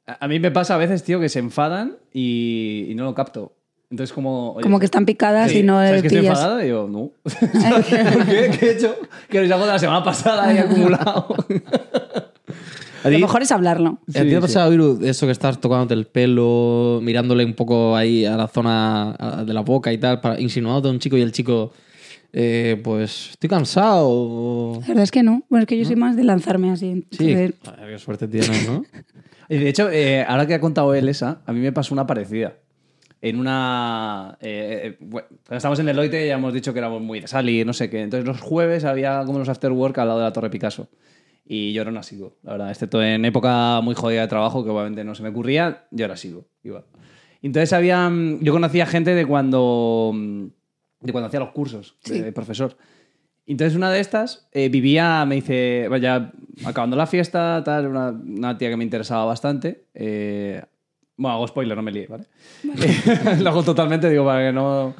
ni. A mí me pasa a veces, tío, que se enfadan y, y no lo capto. Entonces, como. oye, Como que están picadas sí, y no ¿sabes que estoy pillas. enfadada? Y yo, no. [laughs] [laughs] ¿Por qué? ¿Qué he hecho? Que es algo de la semana pasada ahí acumulado. ¿A Lo mejor es hablarlo. ¿A ti te ha pasado, Iru, eso que estás tocándote el pelo, mirándole un poco ahí a la zona de la boca y tal, para, insinuándote a un chico y el chico, eh, pues estoy cansado? o- La verdad es que no. Bueno, es que yo soy más de lanzarme así. Sí, Entonces, Joder, qué suerte tienes, ¿no? [laughs] Y de hecho, eh, ahora que ha contado él esa, a mí me pasó una parecida. En una. eh, eh, bueno, cuando estábamos en Deloitte ya hemos dicho que éramos muy de salir, no sé qué. Entonces los jueves había como los after work al lado de la Torre Picasso. Y yo un asiduo, la verdad. Excepto en época muy jodida de trabajo, que obviamente no se me ocurría, yo era asiduo. Iba. Entonces había. mm, Yo conocía gente de cuando. mm, de cuando hacía los cursos de, de profesor. Entonces una de estas eh, vivía, me dice, vaya, acabando la fiesta, tal, una, una tía que me interesaba bastante. eh, bueno, hago spoiler, no me líe, ¿vale? [laughs] Lo hago totalmente, digo, para que no...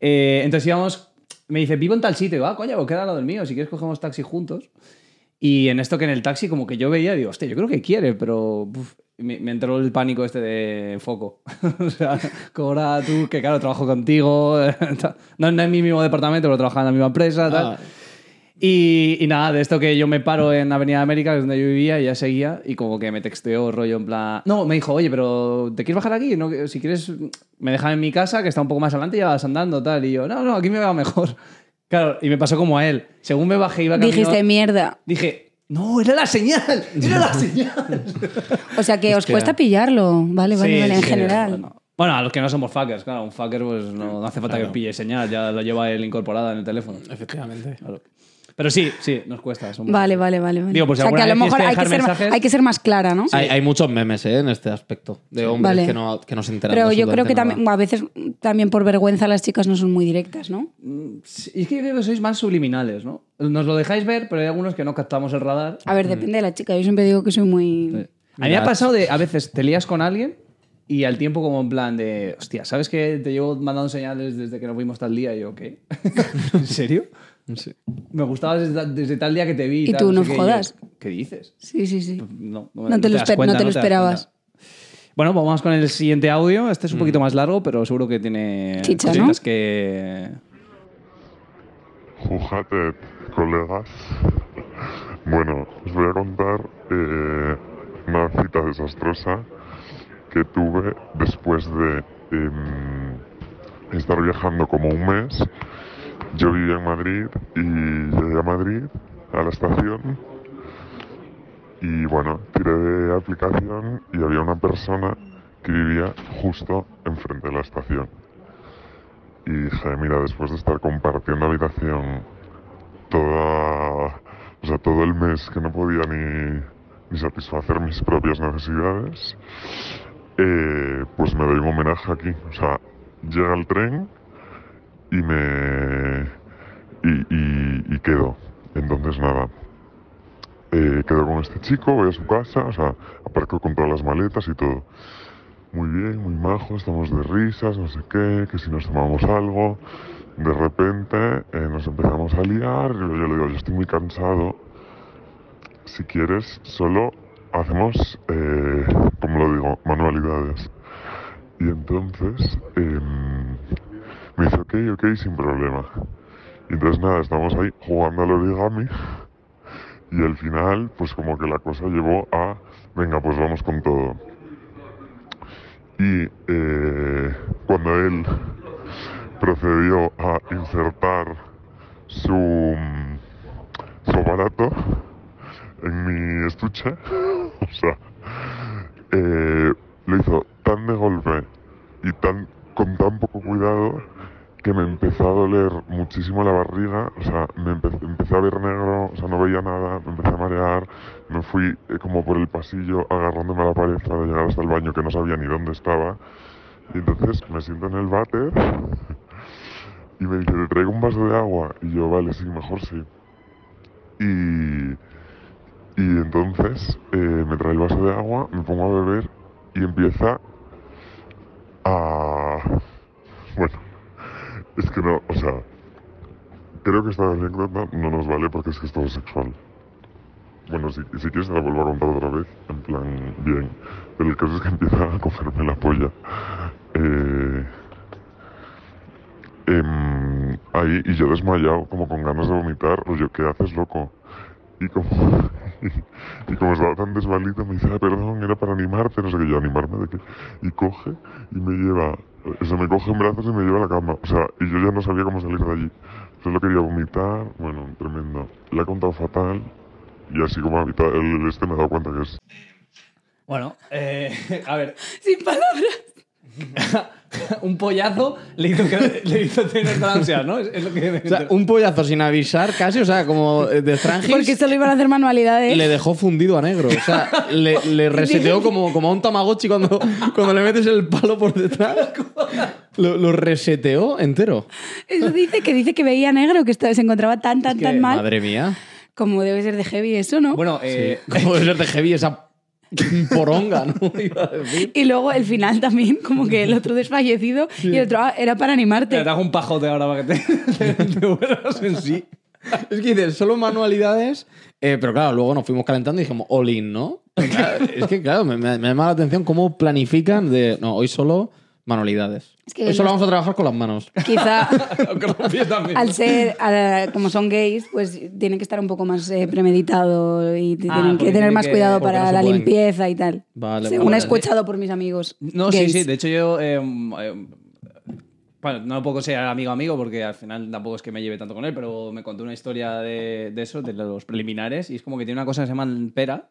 Eh, entonces íbamos, me dice, vivo en tal sitio, digo, ah, coño, pues queda al lado del mío, si quieres cogemos taxi juntos. Y en esto que en el taxi como que yo veía, digo, hostia, yo creo que quiere, pero uf, me, me entró el pánico este de foco. [laughs] o sea, ahora tú, que claro, trabajo contigo, [laughs] no, no en mi mismo departamento, pero trabajaba en la misma empresa, tal. Ah, Y, y nada, de esto que yo me paro en Avenida América, que es donde yo vivía, y ya seguía, y como que me texteó rollo en plan... No, me dijo, oye, pero ¿te quieres bajar aquí? No, si quieres, me dejan en mi casa, que está un poco más adelante, y ya vas andando, tal. Y yo, no, no, aquí me va mejor. Claro, y me pasó como a él. Según me bajé, iba camino... dijiste mierda. Dije, no, era la señal, [laughs] era la señal. O sea que os Hostia. cuesta pillarlo. Vale, vale, Sí, vale, en sí, general. Bueno. Bueno, a los que no somos fuckers, claro. Un fucker pues no, no hace falta que pille señal, ya lo lleva él incorporada en el teléfono. efectivamente. Claro. Pero sí, sí, nos cuesta. somos- Vale, vale, vale. vale. Digo, pues o sea que a lo mejor hay que ser, mensajes- hay que ser más clara, ¿no? Hay, hay muchos memes ¿eh? en este aspecto de hombres Vale. que, no, que no se enteran. Pero yo creo que también, a veces también por vergüenza las chicas no son muy directas, ¿no? Sí, es que yo creo que sois más subliminales, ¿no? Nos lo dejáis ver, pero hay algunos que no captamos el radar. A ver, depende de la chica. Yo siempre digo que soy muy... A mí me ha pasado de, a veces te lías con alguien y al tiempo como en plan de, hostia, ¿sabes que te llevo mandando señales desde que nos vimos tal día? Y yo, ¿qué? [laughs] ¿En serio? Sí. Me gustaba desde, ta- desde tal día que te vi. Y tal, tú, no sé qué". Y yo, jodas. ¿Qué dices? Sí, sí, sí. No, No te lo das esper- cuenta, no te lo das esperabas. Bueno, vamos con el siguiente audio. Este es un poquito más largo, pero seguro que tiene Chicha, cositas ¿no? que... Fíjate, colegas. Bueno, os voy a contar eh, una cita desastrosa que tuve después de em, estar viajando como un mes. Yo vivía en Madrid y llegué a Madrid, a la estación, y bueno, tiré de aplicación y había una persona que vivía justo enfrente de la estación. Y dije, mira, después de estar compartiendo habitación toda, o sea, todo el mes que no podía ni, ni satisfacer mis propias necesidades, eh, pues me doy un homenaje aquí. O sea, llega el tren y me... y, y, y quedo. Entonces nada, eh, quedo con este chico, voy a su casa, o sea, aparco con todas las maletas y todo. Muy bien, muy majo, estamos de risas, no sé qué, que si nos tomamos algo. De repente eh, nos empezamos a liar, yo le digo, yo estoy muy cansado. Si quieres, solo hacemos, eh, como lo digo, manualidades. Y entonces em, me dice, ok, ok, sin problema. Y entonces nada, estamos ahí jugando al origami. Y al final, pues como que la cosa llevó a, venga, pues vamos con todo. Y eh, cuando él procedió a insertar su, su aparato en mi estuche, [laughs] o sea, eh, lo hizo tan de golpe y tan con tan poco cuidado que me empezó a doler muchísimo la barriga, o sea, me empe- empecé a ver negro, o sea, no veía nada, me empecé a marear, me fui eh, como por el pasillo agarrándome a la pared para llegar hasta el baño que no sabía ni dónde estaba. Y entonces me siento en el váter y me dice, ¿te traigo un vaso de agua? Y yo, vale, sí, mejor sí. Y, y entonces eh, me trae el vaso de agua, me pongo a beber y empieza creo que esta anécdota no nos vale porque es que es todo sexual. Bueno, si, si quieres te la vuelvo a contar otra vez, en plan, bien. Pero el caso es que empieza a cogerme la polla. Eh, em, ahí, y yo desmayado, como con ganas de vomitar, rollo, ¿qué haces, loco? Y como, [laughs] y, como estaba tan desvalido, me dice, "Ah, perdón, era para animarte, no sé qué, yo animarme de qué. Y coge y me lleva, o sea, me coge en brazos y me lleva a la cama. O sea, y yo ya no sabía cómo salir de allí. Solo quería vomitar, bueno, tremendo. Le he contado fatal y así como ahorita el este me he dado cuenta que es Bueno, eh, [laughs] a ver, Sin palabras. [laughs] un pollazo le hizo, que- le hizo tener ansiedad, ¿no? Es, es lo que... O sea, un pollazo sin avisar casi, o sea, como de Strangis. Porque solo iban a hacer manualidades. Le dejó fundido a negro. O sea, le, le [laughs] reseteó como, como a un Tamagotchi cuando, cuando le metes el palo por detrás. Lo, lo reseteó entero. Eso dice que dice que veía negro, que esto- se encontraba tan, tan, que, tan mal. Madre mía. Como debe ser de heavy eso, ¿no? Bueno, eh, [laughs] Como debe ser de heavy esa [laughs] poronga, ¿no? [laughs] Iba a decir. Y luego el final también, como que el otro desfallecido y el otro ah, era para animarte. te hago un pajote ahora para que te, [laughs] te, te vuelvas en sí. Es que dices, solo manualidades. eh, pero claro, luego nos fuimos calentando y dijimos, all in, ¿no? Claro, es que, claro, me, me- me llama la atención cómo planifican de. No, hoy solo manualidades. Es que solo los- vamos a trabajar con las manos. Quizá [laughs] Con los pies también. al ser, a- como son gays, pues tienen que estar un poco más eh, premeditado y Ah, tienen que tener más que- cuidado para no la pueden. limpieza y tal. Vale, Según vale. he escuchado por mis amigos. No, sí, gays. sí. De hecho, yo. eh, eh, bueno, no puedo ser amigo amigo porque al final tampoco es que me lleve tanto con él, pero me contó una historia de, de eso, de los preliminares, y es como que tiene una cosa que se llama pera,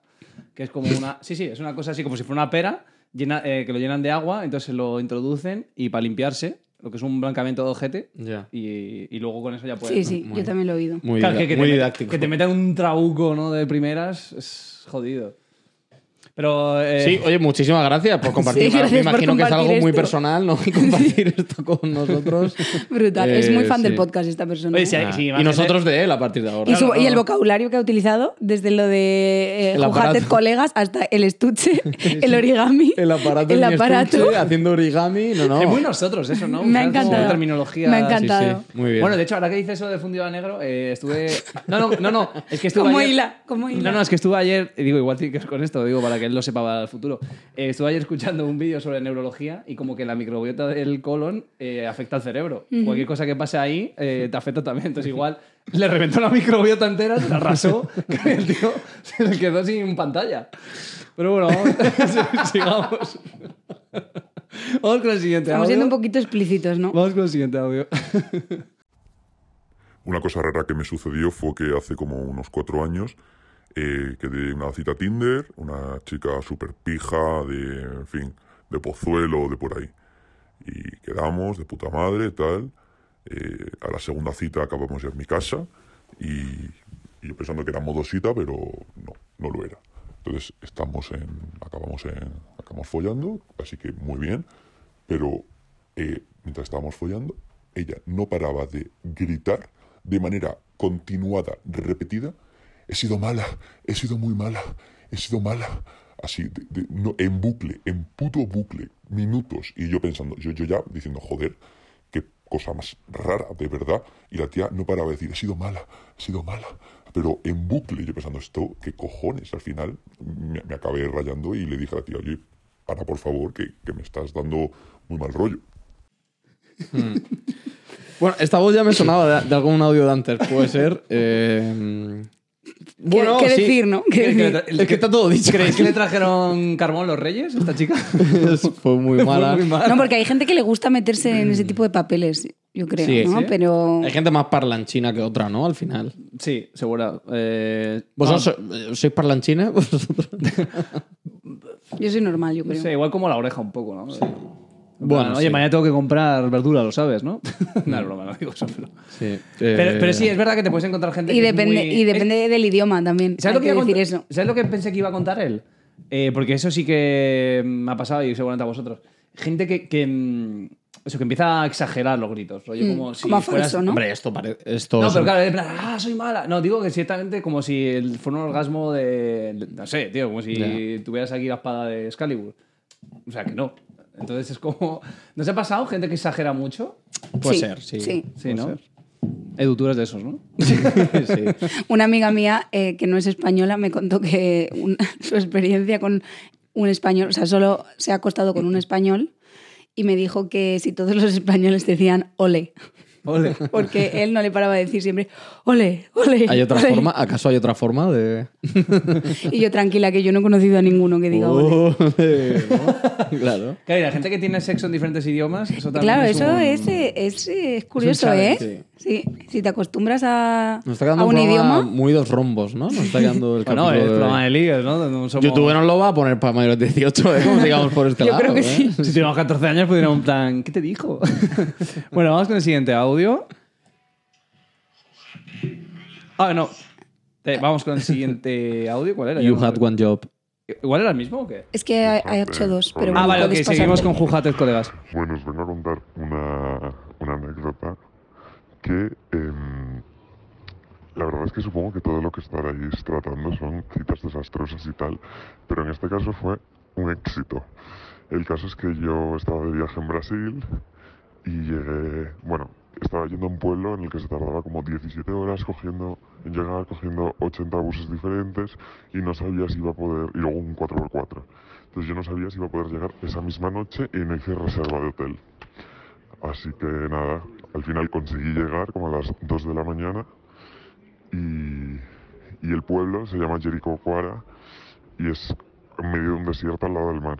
que es como una. Sí, sí, es una cosa así como si fuera una pera, llena, eh, que lo llenan de agua, entonces lo introducen y para limpiarse, lo que es un blancamiento de ojete, Ya. y, y luego con eso ya puedes. Sí, ¿no? sí, yo también lo he oído. Muy, Claro, dida- que, que muy te met- didáctico. Que te metan un trabuco ¿no? de primeras es jodido. Pero. eh, Sí, oye, muchísimas gracias por [laughs] compartir. Sí, me imagino que es algo muy personal, ¿no? [laughs] Y compartir esto con nosotros. [laughs] Brutal. es muy Eh, fan del podcast esta persona. Oye, ¿eh? si hay- Ah, si y nosotros de él a partir de ahora. Y, su- Claro, y el vocabulario que ha utilizado, desde lo de eh, colegas hasta el estuche, el origami. El aparato, el aparato. estuche, haciendo origami. No, no. Es muy nosotros eso, ¿no? Me ha encantado. terminología. Me ha encantado. sí, muy bien. Bueno, de hecho, ahora que dices eso de fundido a negro, eh, estuve. No, no, no, no. Es que estuve Como ayer... hila, como hila. No, no, es que estuve ayer. y Digo, igual sí que es con esto, digo, para que él lo sepa para el futuro. Eh, estuve ayer escuchando un vídeo sobre neurología y como que la microbiota del colon eh, afecta al cerebro. Cualquier cosa que pase ahí eh, te afecta también. Entonces, igual le reventó la microbiota entera, se la arrasó, [laughs] que el tío se le quedó sin pantalla. Pero bueno, vamos, [laughs] sigamos. Vamos con el siguiente Estamos audio. siendo un poquito explícitos, ¿no? Vamos con el siguiente audio. Una cosa rara que me sucedió fue que hace como unos cuatro años eh, quedé en una cita Tinder, una chica súper pija, de, en fin, de Pozuelo, de por ahí. Y quedamos, de puta madre, tal. Eh, a la segunda cita acabamos en mi casa y, yo pensando que era modosita, pero no, no lo era. Entonces estamos en, acabamos en, acabamos follando, así que muy bien, pero eh, mientras estábamos follando, ella no paraba de gritar de manera continuada, repetida, he sido mala, he sido muy mala, he sido mala, así, de- no, en bucle, en puto bucle, minutos, y yo pensando, yo, yo ya diciendo, joder, qué cosa más rara, de verdad, y la tía no paraba de decir, he sido mala, he sido mala, pero en bucle, yo pensando, esto, qué cojones, al final me, acabé rayando y le dije a la tía, oye, para por favor, que, que me estás dando muy mal rollo. Bueno, esta voz ya me sonaba de, de algún audio de antes, puede ser. Eh, bueno, ¿Qué sí. decir, no? ¿Qué ¿Qué- qué- decir? Es que está todo dicho. ¿Creéis que le trajeron carbón los reyes a esta chica? [laughs] Fue muy [laughs] mala. Fue muy mala. No, porque hay gente que le gusta meterse en ese tipo de papeles, yo creo, Sí, ¿no? sí. Pero Hay gente más parlanchina que otra, ¿no? Al final. Sí, seguro. Eh, ¿Vosotros no, so- sois parlanchines? ¿Vosotros? [laughs] yo soy normal, yo creo. sé, igual como la oreja un poco, ¿no? En Bueno, plan, Oye, sí. mañana tengo que comprar verdura, lo sabes, ¿no? [laughs] no, es broma, no digo eso, pero... Sí. Pero, Eh, pero sí, es verdad que te puedes encontrar gente Y que es depende, muy- y depende del idioma también. ¿Sabes lo, que que iba a decir eso. ¿Sabes lo que pensé que iba a contar él? Eh, porque eso sí que me ha pasado y seguramente a vosotros. Gente que, que, mm, eso, que empieza a exagerar los gritos. rollo, Mm, como si como a fueras- falso, ¿no? Hombre, esto parece. Esto No, es- pero claro, en plan, ah, soy mala. No, digo que ciertamente como si fuera un orgasmo de, de- No sé, tío, como si Ya. tuvieras aquí la espada de Excalibur. O sea, que no. Entonces es como. ¿No se ha pasado gente que exagera mucho? Puede Sí, ser, sí. sí. Sí, Puede ¿no? ser. Edu, tú eres de esos, ¿no? [laughs] sí. Una amiga mía eh, que no es española me contó que un- [laughs] su experiencia con un español, o sea, solo se ha acostado con un español y me dijo que si todos los españoles decían ole, Ole. [laughs] porque él no le paraba de decir siempre ole, ole. ¿Hay otra ole". forma? ¿Acaso hay otra forma de...? [laughs] Y yo tranquila, que yo no he conocido a ninguno que diga ole. Ole, ¿no? [laughs] Claro. Claro, y la gente que tiene sexo en diferentes idiomas, eso también Claro, es eso un- es, eh, es, eh, es curioso, challenge, ¿eh? Sí. Si te acostumbras a, Nos está a un idioma. muy dos rombos, ¿no? Nos está quedando el [laughs] Bueno, de- programa de ligas, ¿no? No somos- YouTube nos lo va a poner para mayores de 18, ¿eh? Como sigamos por este [laughs] Yo lado. creo que ¿eh? sí. Si tuviéramos 14 años, pudiéramos en plan, ¿qué te dijo? [laughs] bueno, vamos con el siguiente audio. Ah, no. Eh, vamos con el siguiente audio. ¿Cuál era? You no had one job. ¿Igual era el mismo o qué? Es que hay, hay hecho dos, pero Ah, bueno, vale, ok, seguimos con Jujates, colegas. Bueno, os vengo a contar una, una anécdota que em, la verdad es que supongo que todo lo que estaréis tratando son citas desastrosas y tal, pero en este caso fue un éxito. El caso es que yo estaba de viaje en Brasil y llegué, bueno, estaba yendo a un pueblo en el que se tardaba como 17 horas cogiendo, en llegar, cogiendo 80 buses diferentes y no sabía si iba a poder, y luego un 4x4. Entonces yo no sabía si iba a poder llegar esa misma noche y no hice reserva de hotel. Así que nada, al final conseguí llegar como a las 2 de la mañana y, el pueblo se llama Jericoacoara y es en medio de un desierto al lado del mar.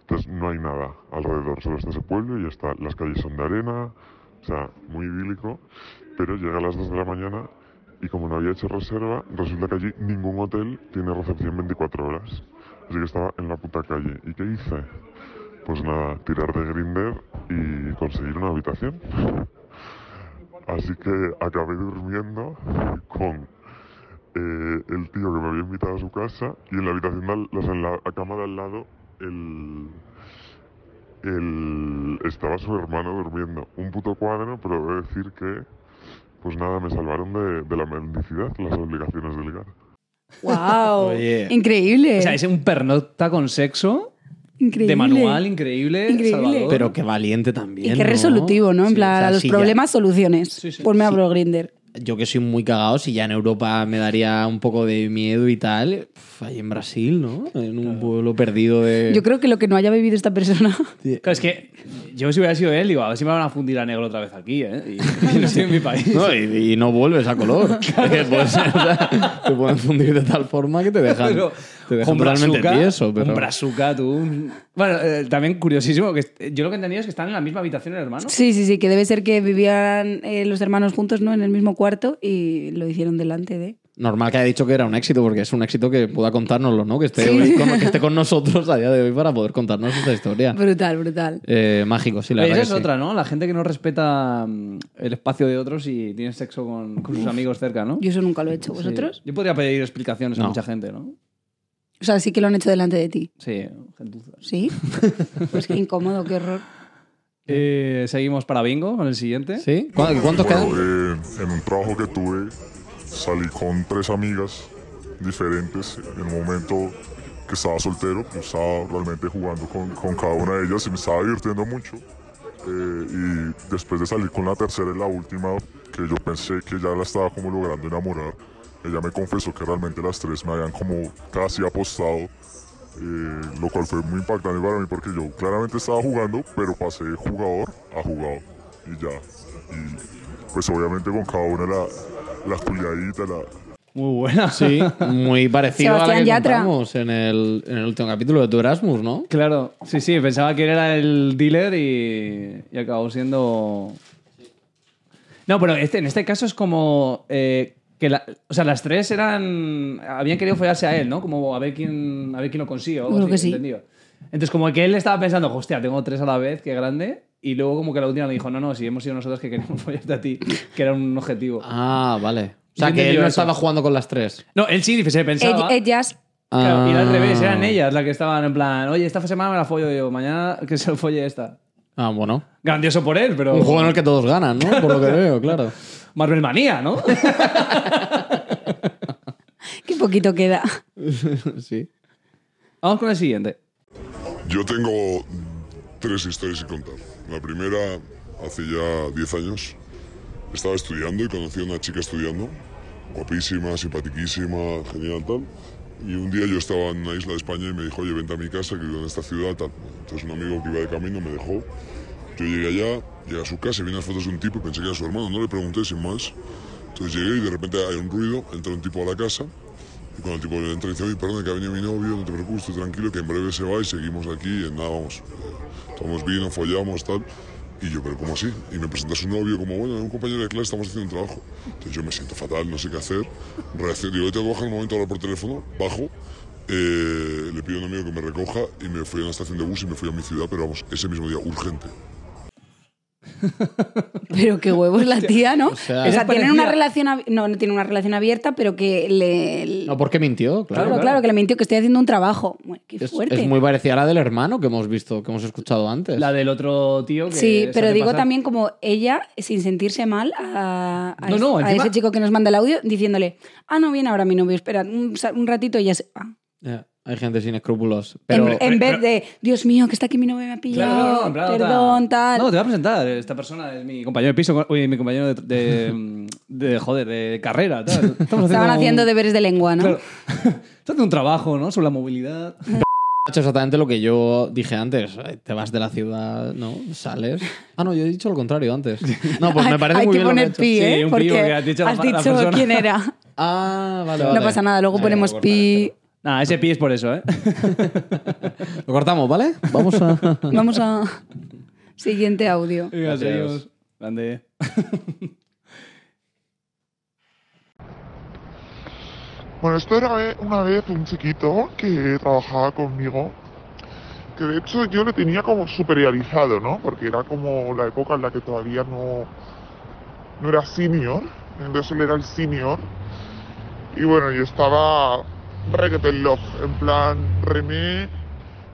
Entonces no hay nada alrededor, solo está ese pueblo y está. Las calles son de arena, o sea, muy idílico, pero llega a las 2 de la mañana y como no había hecho reserva, resulta que allí ningún hotel tiene recepción 24 horas. Así que estaba en la puta calle. ¿Y qué hice? Pues nada, tirar de Grinder y conseguir una habitación. Así que acabé durmiendo con eh, el tío que me había invitado a su casa y en la habitación, de al- o sea, en la cama de al lado, el, el, estaba su hermano durmiendo. Un puto cuadro, pero debo decir que, pues nada, me salvaron de, de la mendicidad, las obligaciones de ligar. ¡Wow! Oye. Increíble. O sea, es un pernocta con sexo Increíble. de manual, increíble. Increíble. Salvador. Pero qué valiente también. Y qué ¿no? resolutivo, ¿no? En Sí, plan, o sea, a los si ya- problemas, soluciones. Sí, sí. Ponme a Bro Grinder. yo que soy muy cagado, si ya en Europa me daría un poco de miedo y tal, pf, ahí en Brasil, ¿no? En un pueblo perdido de... Yo creo que lo que no haya vivido esta persona. [laughs] Claro, es que yo si hubiera sido él, digo, a ver si me van a fundir a negro otra vez aquí, ¿eh? Y, y [laughs] no estoy en mi país. No, y, y no vuelves a color. [laughs] Es que, pues, o sea, te pueden fundir de tal forma que te dejan, Pero te realmente brazuca, tieso. Pero... Con brazuca, tú. un- Bueno, eh, también curiosísimo, que yo lo que he entendido es que están en la misma habitación el hermano. Sí, sí, sí, que debe ser que vivían eh, los hermanos juntos, ¿no? En el mismo cuarto y lo hicieron delante de. Normal que haya dicho que era un éxito, porque es un éxito que pueda contárnoslo, ¿no? Que esté, hoy con, que esté con nosotros a día de hoy para poder contarnos esta historia. Brutal, brutal. Eh, mágico, sí, la verdad. esa es que sí. otra, ¿no? La gente que no respeta mm, el espacio de otros y tiene sexo con, con sus amigos cerca, ¿no? Yo eso nunca lo he hecho. ¿Vosotros? Sí. Yo podría pedir explicaciones a mucha gente, ¿no? O sea, sí que lo han hecho delante de ti. Sí, gentuza. ¿Sí? Pues qué incómodo, qué horror. Eh, seguimos para bingo con el siguiente. ¿Sí? ¿Cu- ¿Cuántos quedan? Bueno, eh, en un trabajo que tuve, salí con tres amigas diferentes. En el momento que estaba soltero, pues estaba realmente jugando con, con cada una de ellas y me estaba divirtiendo mucho. Eh, y después de salir con la tercera y la última, que yo pensé que ya la estaba como logrando enamorar, ella me confesó que realmente las tres me habían como casi apostado. eh, lo cual fue muy impactante para mí porque yo claramente estaba jugando, pero pasé de jugador a jugador y ya. Y pues obviamente con cada una la, la culiadita, la, Muy buena. Sí, muy [laughs] parecido a la que Yatra. contamos en el, en el último capítulo de tu Erasmus, ¿no? Claro, sí, sí, pensaba que él era el dealer y, y acabó siendo. No, pero este, en este caso es como eh, que la- o sea, las tres eran habían querido follarse a él, ¿no? Como a ver quién a ver quién lo consigue. o algo Creo así, que sí. entendido. Entonces como que él estaba pensando, hostia, tengo tres a la vez, qué grande. Y luego como que la última le dijo, no, no, si hemos sido nosotros que queríamos [laughs] follarte a ti, que era un objetivo. Ah, vale. O sea, Yo que él no eso. estaba jugando con las tres. No, él sí, se pensaba. Ell- Ellas, Claro, y era al Ah. revés, eran ellas las que estaban en plan, oye, esta semana me la follo yo, mañana que se lo folle esta. Ah, bueno. Grandioso por él, pero. Un juego en el que todos ganan, ¿no? Por lo que [laughs] veo, claro. Marvel Manía, ¿no? [laughs] qué poquito queda. [laughs] Sí. Vamos con el siguiente. Yo tengo tres historias que contar. La primera, hace ya 10 años, estaba estudiando y conocí a una chica estudiando, guapísima, simpatiquísima, genial tal. Y un día yo estaba en una isla de España y me dijo, oye, vente a mi casa, que vivo en esta ciudad, tal. Entonces un amigo que iba de camino me dejó. Yo llegué allá, llegué a su casa y vi unas fotos de un tipo y pensé que era su hermano, no le pregunté sin más. Entonces llegué y de repente hay un ruido, entra un tipo a la casa y cuando el tipo entra dice, oye, perdón, que ha venido mi novio, no te preocupes, estoy tranquilo, que en breve se va y seguimos aquí, y en nada, vamos, tomamos vino, follamos, tal. Y yo, pero ¿cómo así? Y me presenta a su novio como, bueno, un compañero de clase, estamos haciendo un trabajo. Entonces yo me siento fatal, no sé qué hacer. Reacciono, digo, te voy a bajar un momento ahora por teléfono, bajo, eh, le pido a un amigo que me recoja y me fui a una estación de bus y me fui a mi ciudad, pero vamos, ese mismo día, urgente. Pero qué huevos la tía, ¿no? O sea- tienen una relación... ab- No, no tienen una relación abierta, pero que le... No, ¿por qué mintió? Claro, Claro. claro, que le mintió que estoy haciendo un trabajo. Bueno, qué Es, fuerte. es muy parecida a la del hermano que hemos visto, que hemos escuchado antes. La del otro tío que Sí, pero digo pasar- también como ella, sin sentirse mal, a, a No, no, a ese chico que nos manda el audio, diciéndole, ah, no viene ahora mi novio, espera, un, ratito y ya se va. Ya, Hay gente sin escrúpulos. Pero en, en vez de, Dios mío, que está aquí mi novio me ha pillado, Claro, no, no, en plan, perdón, tal. No, te voy a presentar. Esta persona es mi compañero de piso, oye, mi compañero de, de, [laughs] de, joder, de carrera. Tal. [laughs] Estamos Estaban un- haciendo deberes de lengua, ¿no? Claro. [laughs] Estás haciendo un trabajo, ¿no? Sobre la movilidad. ha hecho exactamente lo que yo dije antes. Ay, Te vas de la ciudad, ¿no? Sales. Ah, no, yo he dicho lo contrario antes. No, pues me Hay- parece hay muy que bien lo que poner pi, Sí, ¿eh? un pi, Porque porque has dicho has la dicho quién era. Ah, vale, vale. No pasa nada, luego Ahí, ponemos pi. Nada, ese pi es por eso, ¿eh? [laughs] Lo cortamos, ¿vale? Vamos a. [laughs] Vamos a... Siguiente audio. Gracias. seguimos. Grande. [laughs] Bueno, esto era eh, una vez un chiquito que trabajaba conmigo, que de hecho yo le tenía como superializado, ¿no? Porque era como la época en la que todavía no, no era senior, entonces él era el senior. Y bueno, yo estaba requete love, en plan remé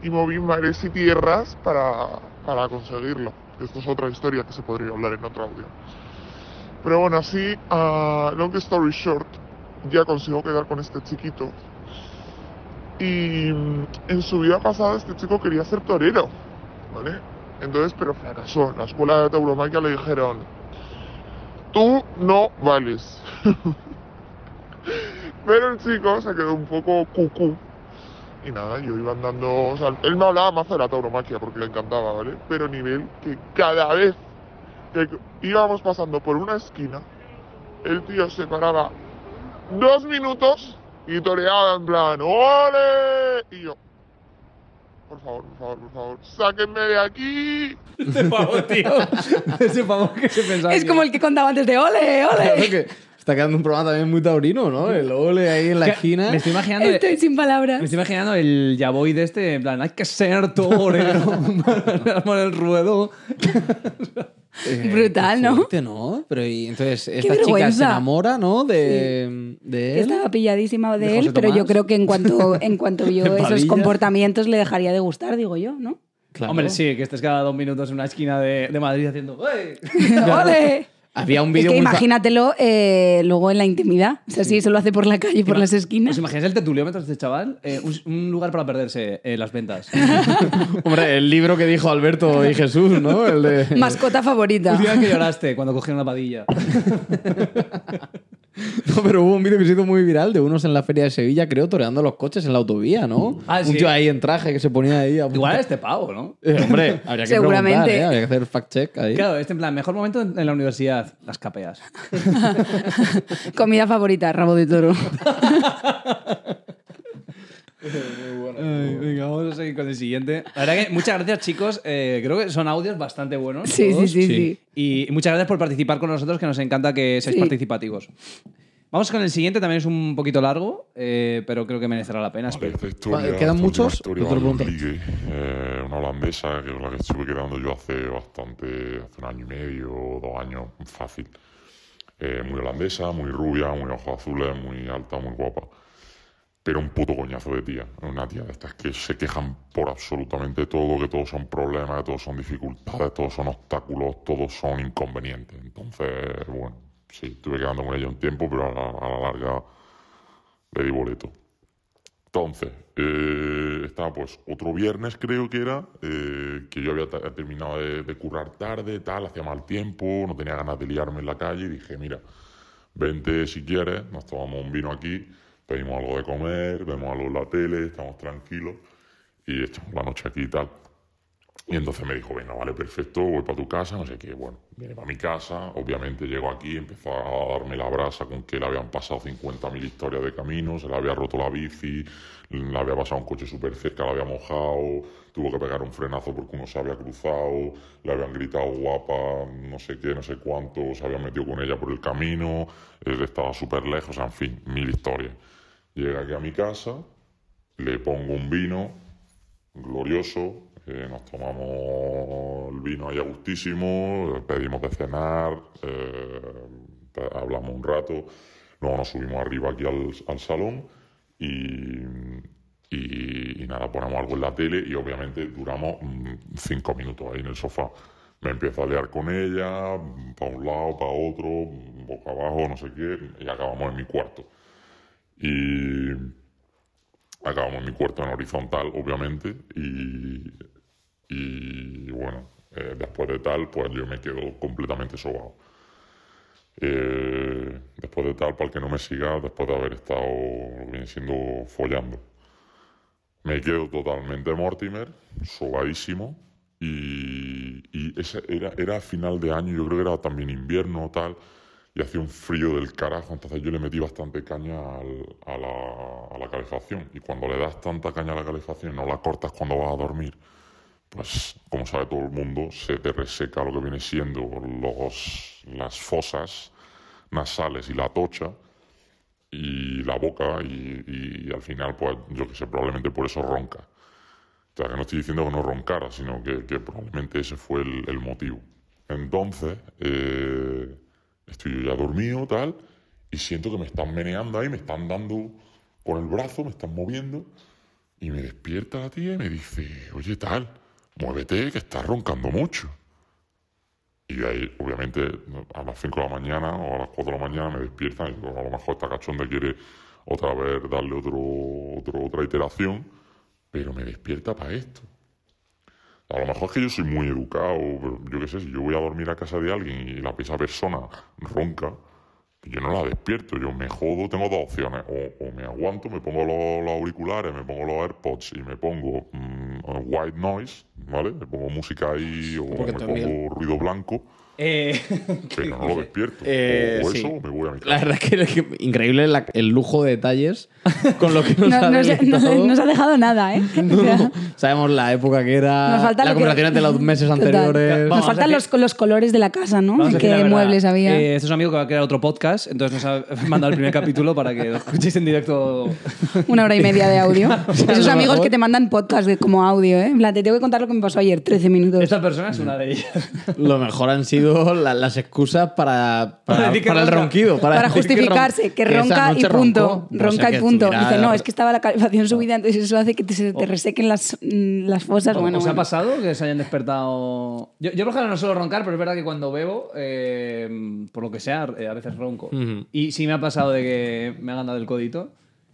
y moví mares y tierras para, para conseguirlo. Esto es otra historia que se podría hablar en otro audio. Pero bueno, así, ah, long story short, ya consigo quedar con este chiquito. Y mm, en su vida pasada este chico quería ser torero, ¿vale? Entonces, pero fracasó. En la escuela de tauromaquia le dijeron, tú no vales. [laughs] pero el chico se quedó un poco cucú. Y nada, yo iba andando, o sea, él me hablaba más de la tauromaquia porque le encantaba, ¿vale? Pero nivel que cada vez que íbamos pasando por una esquina, el tío se paraba dos minutos y toreaba en plan ¡Ole! Y yo, por favor, por favor, por favor, sáquenme de aquí. Ese pavo, tío. [laughs] Ese pavo que se pensaba. Es que- como el que contaba antes de ole, Claro ole. que está quedando un programa también muy taurino, ¿no? El ole ahí en la esquina. Me estoy imaginando. Estoy sin palabras. Me estoy imaginando el Yaboy de este, en plan, hay que ser torero [laughs] para el ruedo. Eh, [laughs] Brutal, ¿no? fuerte, ¿no? Pero y entonces esta chica se enamora, ¿no? De, él. Estaba pilladísima de, ¿De él, pero yo creo que en cuanto, en cuanto [laughs] vio ¿De esos Padilla? comportamientos le dejaría de gustar, digo yo, ¿no? Claro. Hombre, sí, que estés cada dos minutos en una esquina de, de Madrid haciendo. ¡Ey! ¡Ole! Había un Es vídeo que muy fa- imagínatelo eh, luego en la intimidad. O sea, si eso lo hace por la calle, por las esquinas. ¿Os imagináis el tetuliómetro de este chaval? Eh, un, un lugar para perderse, eh, las ventas. [laughs] Hombre, el libro que dijo Alberto y Jesús, ¿no? El de... Mascota favorita. Última vez que lloraste cuando cogieron la padilla. [laughs] [laughs] No, pero hubo un vídeo que se hizo muy viral de unos en la feria de Sevilla, creo, toreando los coches en la autovía, ¿no? Ah, un tío ahí en traje que se ponía ahí. a- Igual este pavo, ¿no? [laughs] Eh, hombre, habría que Seguramente. preguntar, ¿eh? Habría que hacer fact-check ahí. Claro, este en plan, mejor momento en, en la universidad, las capeas. [laughs] Comida favorita, rabo de toro. [laughs] Ay, venga, vamos a seguir con el siguiente. La verdad que muchas gracias, chicos. Eh, creo que son audios bastante buenos. Sí, sí, sí, sí. Y muchas gracias por participar con nosotros, que nos encanta que seáis Sí. participativos. Vamos con el siguiente, también es un poquito largo, eh, pero creo que merecerá la pena. Vale, espero. esta historia, ¿Quedan esta muchos? historia. Ligue, eh, una holandesa que es la que estuve quedando yo hace bastante, hace un año y medio, dos años, fácil. Eh, muy holandesa, muy rubia, muy ojos azules, muy alta, muy guapa. Pero un puto coñazo de tía. Una tía de estas que se quejan por absolutamente todo, que todos son problemas, que todos son dificultades, todos son obstáculos, todos son inconvenientes. Entonces, bueno, sí, estuve quedando con ella un tiempo, pero a la, larga le di boleto. Entonces, eh, estaba pues otro viernes creo que era, eh, que yo había terminado de, de currar tarde, tal, hacía mal tiempo, no tenía ganas de liarme en la calle y dije, mira, vente si quieres, nos tomamos un vino aquí, pedimos algo de comer, vemos algo en la tele, estamos tranquilos y echamos la noche aquí y tal. Y entonces me dijo, venga, vale, perfecto, voy para tu casa, no sé qué. Bueno, viene para mi casa, obviamente llego aquí, empezó a darme la brasa con que le habían pasado 50.000 historias de camino, se le había roto la bici, le había pasado un coche súper cerca, la había mojado, tuvo que pegar un frenazo porque uno se había cruzado, le habían gritado guapa, no sé qué, no sé cuánto, se habían metido con ella por el camino, él estaba súper lejos, en fin, mil historias. Llega aquí a mi casa, le pongo un vino, glorioso. eh, nos tomamos el vino ahí a gustísimo, pedimos de cenar, eh, hablamos un rato, luego nos subimos arriba aquí al, al salón y, y, y nada, ponemos algo en la tele y obviamente duramos mm, cinco minutos ahí en el sofá. Me empiezo a liar con ella, para un lado, para otro, boca abajo, no sé qué, y acabamos en mi cuarto. Y, acabamos mi cuarto en horizontal, obviamente, y, y bueno, eh, después de tal, pues yo me quedo completamente sobado. Eh, después de tal, para el que no me siga, después de haber estado, viene siendo follando, me quedo totalmente Mortimer, sobadísimo, y, y ese era, era final de año, yo creo que era también invierno tal, y hacía un frío del carajo, entonces yo le metí bastante caña a, la, calefacción. Y cuando le das tanta caña a la calefacción y no la cortas cuando vas a dormir, pues como sabe todo el mundo, se te reseca lo que viene siendo los, las fosas nasales y la tocha y la boca y, al final, pues yo que sé, probablemente por eso ronca. O sea, que no estoy diciendo que no roncara, sino que, probablemente ese fue el, el motivo. Entonces, eh, estoy yo ya dormido, tal, y siento que me están meneando ahí, me están dando con el brazo, me están moviendo, y me despierta la tía y me dice, oye, tal, muévete, que estás roncando mucho. Y ahí, obviamente, a las 5 de la mañana o a las 4 de la mañana me despiertan y a lo mejor esta cachonda quiere otra vez darle otro, otro, otra iteración, pero me despierta para esto. A lo mejor es que yo soy muy educado, pero yo qué sé, si yo voy a dormir a casa de alguien y la esa persona ronca, yo no la despierto, yo me jodo, tengo dos opciones, o, o me aguanto, me pongo los, los auriculares, me pongo los AirPods y me pongo mm, white noise, ¿vale? Me pongo música ahí o Porque me también- pongo ruido blanco, Eh, [laughs] [laughs] pero no lo despierto. Eh, o, o sí. eso, o me voy a mi casa. La verdad que, que increíble la- el lujo de detalles con lo que [laughs] nos No, ha no se, no se- deleitado. no se ha dejado nada, ¿eh? No, O sea. Sabemos la época que era, Nos falta la que- conversación de los meses anteriores. Vamos Nos a faltan los, los colores de la casa, ¿no? La ¿Qué muebles había? Eh, este es un amigo que va a crear otro podcast, entonces nos ha mandado el primer capítulo para que lo escuchéis en directo. Una hora y media de audio. sea, Esos amigos mejor- que te mandan podcast de, como audio, ¿eh? En plan, te tengo que contar lo que me pasó ayer, 13 minutos. Esta persona es una de ellas. Lo mejor han sido la- las excusas para, para, [laughs] el ronquido. Para, Para decir que justificarse, que, ronca y punto. roncó. O sea, ronca y punto. estuviera- Dice, no, es que estaba la calefacción subida, entonces eso hace que te, se te resequen las, mm, las fosas. Bueno, ¿Os ha pasado que se hayan despertado? Yo, yo por no suelo roncar, pero es verdad que cuando bebo, eh, por lo que sea, eh, a veces ronco. Y sí me ha pasado de que me hagan dado el codito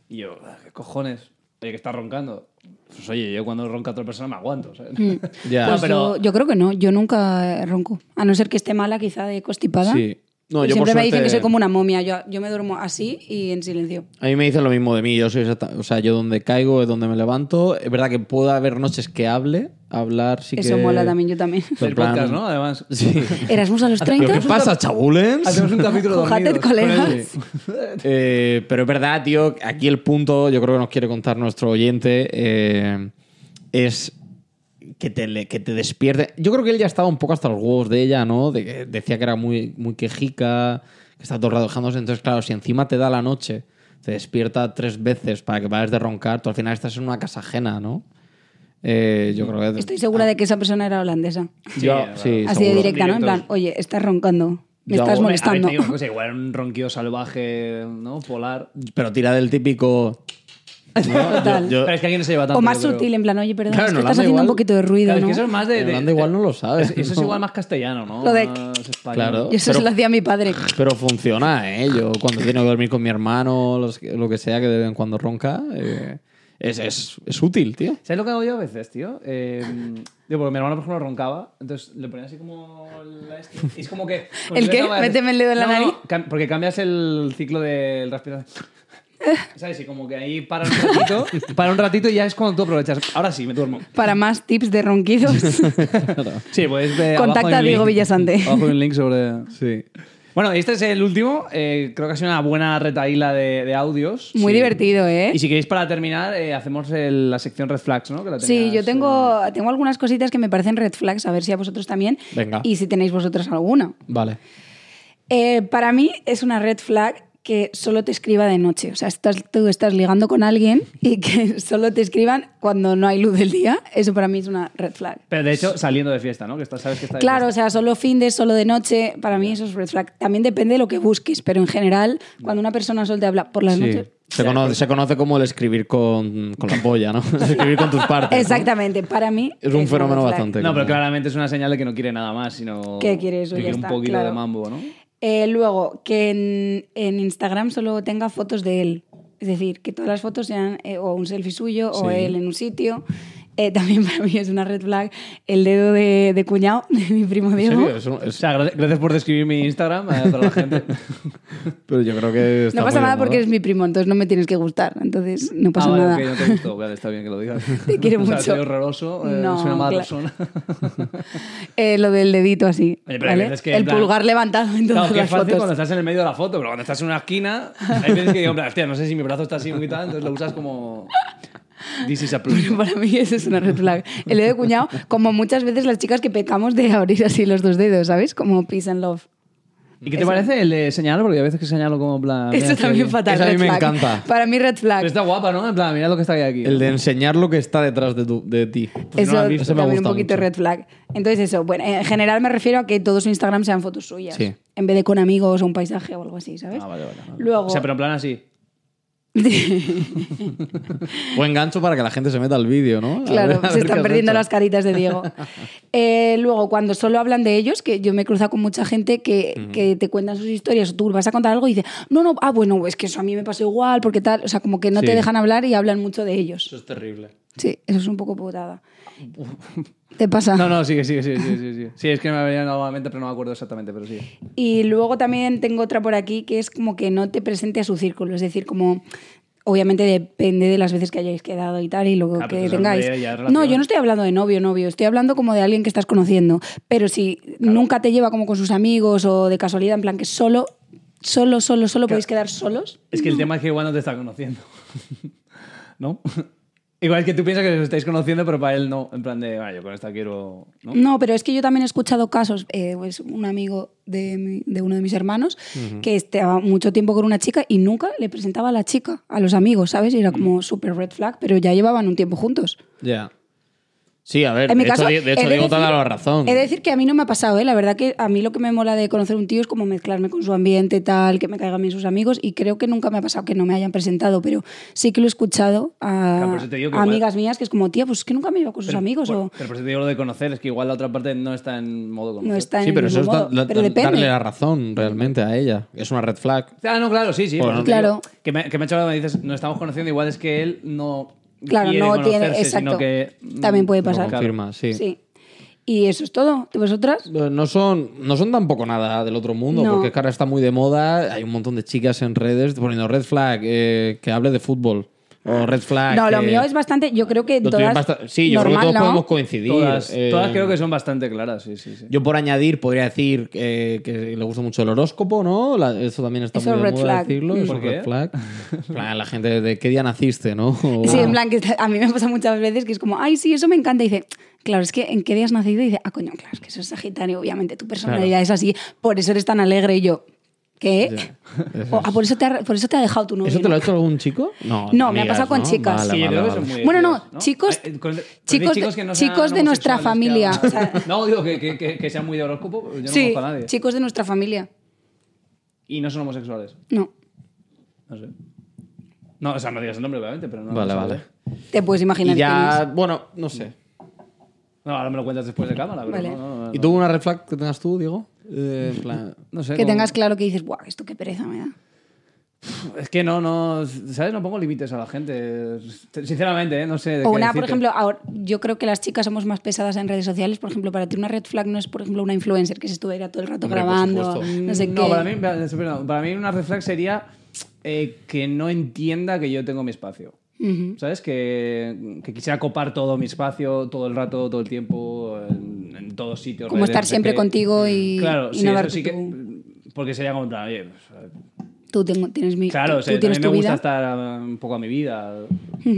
y yo, "Ah, ¿qué cojones? Oye, que estás roncando. Pues oye, yo cuando ronca otra persona me aguanto. ¿sabes? [laughs] Ya. Pues No, pero- yo, yo creo que no, yo nunca ronco. A no ser que esté mala, quizá de constipada. Sí. No, Y yo por siempre me dicen que soy como una momia. Yo, yo me duermo así y en silencio. A mí me dicen lo mismo de mí. Yo soy exacta- o sea, yo donde caigo es donde me levanto. Es verdad que puede haber noches que hable, hablar sí Eso que. mola también, yo también. En plan- podcast, ¿no? Además. [laughs] Sí. Erasmus a los [laughs] ¿Pero 30. qué pasa, chabulens? Hacemos un capítulo Ojate, dormidos con colegas. él. Eh, pero es verdad, tío, aquí el punto, yo creo que nos quiere contar nuestro oyente, eh, es que te, que te despierte. Yo creo que él ya estaba un poco hasta los huevos de ella, ¿no? De que decía que era muy, muy quejica, que está todo el rato dejándose. Entonces, claro, si encima te da la noche, te despierta tres veces para que pares de roncar, tú al final estás en una casa ajena, ¿no? Eh, yo creo que... Estoy segura de que esa persona era holandesa. Yo- Sí, sí, Así de directa, ¿no? En plan, oye, estás roncando. Me Yo- estás Hombre, A ver, molestando. te digo igual un ronquido salvaje, ¿no? Polar. Pero tira del típico... [laughs] Total. yo- Pero es que aquí no se lleva tanto. o más yo creo. sutil, en plan, oye, perdón, Claro, es que estás Holanda haciendo igual- un poquito de ruido, Claro, es ¿no? que eso es más de. De- Holanda igual no lo sabe. Eso es ¿no? igual más castellano, ¿no? Lo de- Más español. Claro. Y eso Pero- se lo hacía mi padre. Pero funciona, ¿eh? Yo cuando tengo que dormir con mi hermano, los- lo que sea, que de vez en cuando ronca, eh, es, es, es útil, tío. ¿Sabes lo que hago yo a veces, tío? Eh, digo, porque mi hermano, por ejemplo, roncaba, entonces le ponía así como... la este- y es como que... ¿El qué? ¿Méteme el dedo en la No, no, nariz? cam- porque cambias el ciclo del respirar. ¿Sabes? Y como que ahí para un ratito, [laughs] para un ratito y ya es cuando tú aprovechas. Ahora sí, me duermo. Para más tips de ronquidos, [laughs] Sí, pues de Contacta abajo hay a un Diego link. Villasante. Abajo hay un link sobre... Sí. Bueno, este es el último. eh, creo que ha sido una buena retaíla de, de audios. muy Sí. divertido, ¿eh? Y si queréis para terminar, eh, hacemos el- la sección Red Flags, ¿no? Que la Sí, tenías, yo eh, tengo, tengo algunas cositas que me parecen red flags, a ver si a vosotros también. Venga. Y si tenéis vosotros alguna. Vale. Eh, para mí es una red flag que solo te escriba de noche. O sea, estás, tú estás ligando con alguien y que [laughs] solo te escriban cuando no hay luz del día. Eso para mí es una red flag. Pero de hecho, saliendo de fiesta, ¿no? Que estás- sabes que está de Claro, o sea, solo fin de, solo de noche, para mí eso es red flag. También depende de lo que busques, pero en general, cuando una persona solo te habla por las Sí. noches... Se conoce, se conoce como el escribir con, con la polla, ¿no? [laughs] escribir con tus partes. ¿no? Exactamente, para mí... Es un una fenómeno bastante. No, pero común. claramente es una señal de que no quiere nada más, sino. Que quiere eso, que ya quiere está, un poquito claro. de mambo, ¿no? Eh, luego, que en, en Instagram solo tenga fotos de él. Es decir, que todas las fotos sean eh, o un selfie suyo o él en un sitio. Eh, también para mí es una red flag el dedo de, de cuñado de mi primo ¿En Diego. serio? Es un- O es- sea, gra- gracias por describir mi Instagram eh, para la gente. [laughs] pero yo creo que. está No pasa muy nada porque eres mi primo, entonces no me tienes que gustar. Entonces no pasa ah, vale, nada. ok, no te gustó. Vale, está bien que lo digas. [laughs] Te quiero [laughs] O sea, mucho. horroroso. eh, No, soy una mala claro. persona. Eh, lo del dedito así. Oye, pero ¿vale? veces que, en el plan- pulgar levantado en todas Claro, que es las fácil fotos. cuando estás en el medio de la foto, pero cuando estás en una esquina, hay veces que digo, en hostia, no sé si mi brazo está así muy tal, entonces lo usas como. This is a [laughs] para mí eso es una red flag. El dedo de cuñado, como muchas veces las chicas que pecamos de abrir así los dos dedos, ¿sabes? Como peace and love. ¿Y qué te parece el de señalar? Porque a veces que señalo como en plan. mira, Eso estoy también aquí. fatal. Eso a mí red me flag. encanta. Para mí red flag. Pero está guapa, ¿no? En plan, mira lo que está aquí. El de enseñar lo que está detrás de, tu, de ti. Pues no eso lo has visto. Ese me también un gusta poquito mucho. red flag. Entonces eso, bueno, en general me refiero a que todos su Instagram sean fotos suyas. Sí. En vez de con amigos o un paisaje o algo así, ¿sabes? Ah, vale, vale. vale. Luego- O sea, pero en plan así. Buen gancho para que la gente se meta al vídeo, ¿no? A Claro, ver- se están perdiendo las caritas de Diego. Eh, luego, cuando solo hablan de ellos, que yo me he cruzado con mucha gente que, que te cuentan sus historias, o tú vas a contar algo y dice, no, no, ah, bueno, es que eso a mí me pasó igual, porque tal, o sea, como que no Sí. te dejan hablar y hablan mucho de ellos. Eso es terrible. Sí, eso es un poco putada. [laughs] ¿Te pasa? No, no, sigue, sigue, sigue, sigue, sigue. Sí, es que me venía algo a la mente, pero no me acuerdo exactamente, pero sí. Y luego también tengo otra por aquí que es como que no te presente a su círculo, es decir, como obviamente depende de las veces que hayáis quedado y tal y lo Ah, que tengáis. No, yo no estoy hablando de novio, novio, estoy hablando como de alguien que estás conociendo, pero si nunca te lleva como con sus amigos o de casualidad, en plan que solo, solo, solo, solo podéis quedar solos. Es que el tema es que igual no te está conociendo. [laughs] ¿No? Igual es que tú piensas que os estáis conociendo, pero para él no. En plan de, "Ah, yo con esta quiero. ¿no? No, pero es que yo también he escuchado casos, eh, pues un amigo de, mi- de uno de mis hermanos que estaba mucho tiempo con una chica y nunca le presentaba a la chica, a los amigos, ¿sabes? Y era como súper red flag, pero ya llevaban un tiempo juntos. Ya. Sí, a ver, En mi de, caso, hecho, de he hecho de Diego te ha dado la razón. He de decir que a mí no me ha pasado, ¿eh? La verdad que a mí lo que me mola de conocer un tío es como mezclarme con su ambiente, tal, que me caigan bien sus amigos y creo que nunca me ha pasado que no me hayan presentado, pero sí que lo he escuchado a, Claro, igual- amigas mías que es como, tía, pues es que nunca me llevo con sus Pero amigos por, o pero por eso te digo lo de conocer, es que igual la otra parte no está en modo conocer. no está en Sí, pero eso es da- da- pero darle la razón realmente a ella. Es una red flag. Ah, no, claro, sí, sí. Te Claro. digo Que me, que me ha hecho me dices, nos estamos conociendo, igual es que él no. Claro, quiere no tiene, exacto. Sino que, mm, También puede Lo pasar. confirma, sí. Sí. Y eso es todo. ¿Y vosotras? No son, no son tampoco nada del otro mundo, No. porque es que ahora está muy de moda. Hay un montón de chicas en redes poniendo red flag, eh, que hable de fútbol. O red flag. No, lo que- mío es bastante. Yo creo que lo tuyo es todas. Sí, yo creo que todos ¿no? podemos coincidir. Todas, eh, todas creo que son bastante claras, sí, sí, sí. Yo por añadir podría decir que, que le gusta mucho el horóscopo, ¿no? La- eso también está Eso muy es de red moda flag. decirlo. Eso ¿Por es qué? red flag. [laughs] En plan, la gente de qué día naciste, ¿no? O- Sí, en plan, que a mí me pasa muchas veces que es como, ay, sí, eso me encanta. Y dice, claro, es que ¿en qué día has nacido? Y dice, ah, coño, claro, es que eso es Sagitario, obviamente, tu personalidad es así, por eso eres tan alegre. Y yo, ¿qué? [laughs] O, ah, por, eso te ha, por eso te ha dejado tu novio. ¿Eso te lo ha hecho algún chico? No, No, me ha pasado con ¿no? chicas. Vale, vale, vale. Bueno, no, chicos- Eh, con- chicos chicos de- que no chicos de nuestra que familia, hagan- o sea- [laughs] no, digo que, que, sean muy de horóscopo, yo no Sí, conozco a nadie. chicos de nuestra familia. Y no son homosexuales. No, No sé. No, o sea, no digas el nombre, obviamente, pero no. Vale, no vale. te puedes imaginar Y ya, quién es. bueno, no sé. No, ahora me lo cuentas después de cámara, pero Vale. no, no, no, ¿Y tú una red flag que tengas tú, Diego? Eh, en plan, no sé. Que como- tengas claro que dices, guau, esto qué pereza me da. Es que no, no, ¿sabes? No pongo límites a la gente. Sinceramente, ¿eh? no sé. de O qué una, por ejemplo, ahora, yo creo que las chicas somos más pesadas en redes sociales. Por ejemplo, para ti una red flag no es, por ejemplo, una influencer que se estuviera todo el rato Hombre, grabando, no sé qué. No, para mí, para mí una red flag sería eh, que no entienda que yo tengo mi espacio. ¿Sabes? Que, que quisiera copar todo mi espacio todo el rato, todo el tiempo, en, en todos sitios. Como redes, estar siempre contigo y, Claro, y sí, no eso darte sí que. Porque sería como oye, pues, Tú tengo- tienes mi, Claro, tú, o sea, tú tienes también tu me gusta vida. estar uh, un poco a mi vida,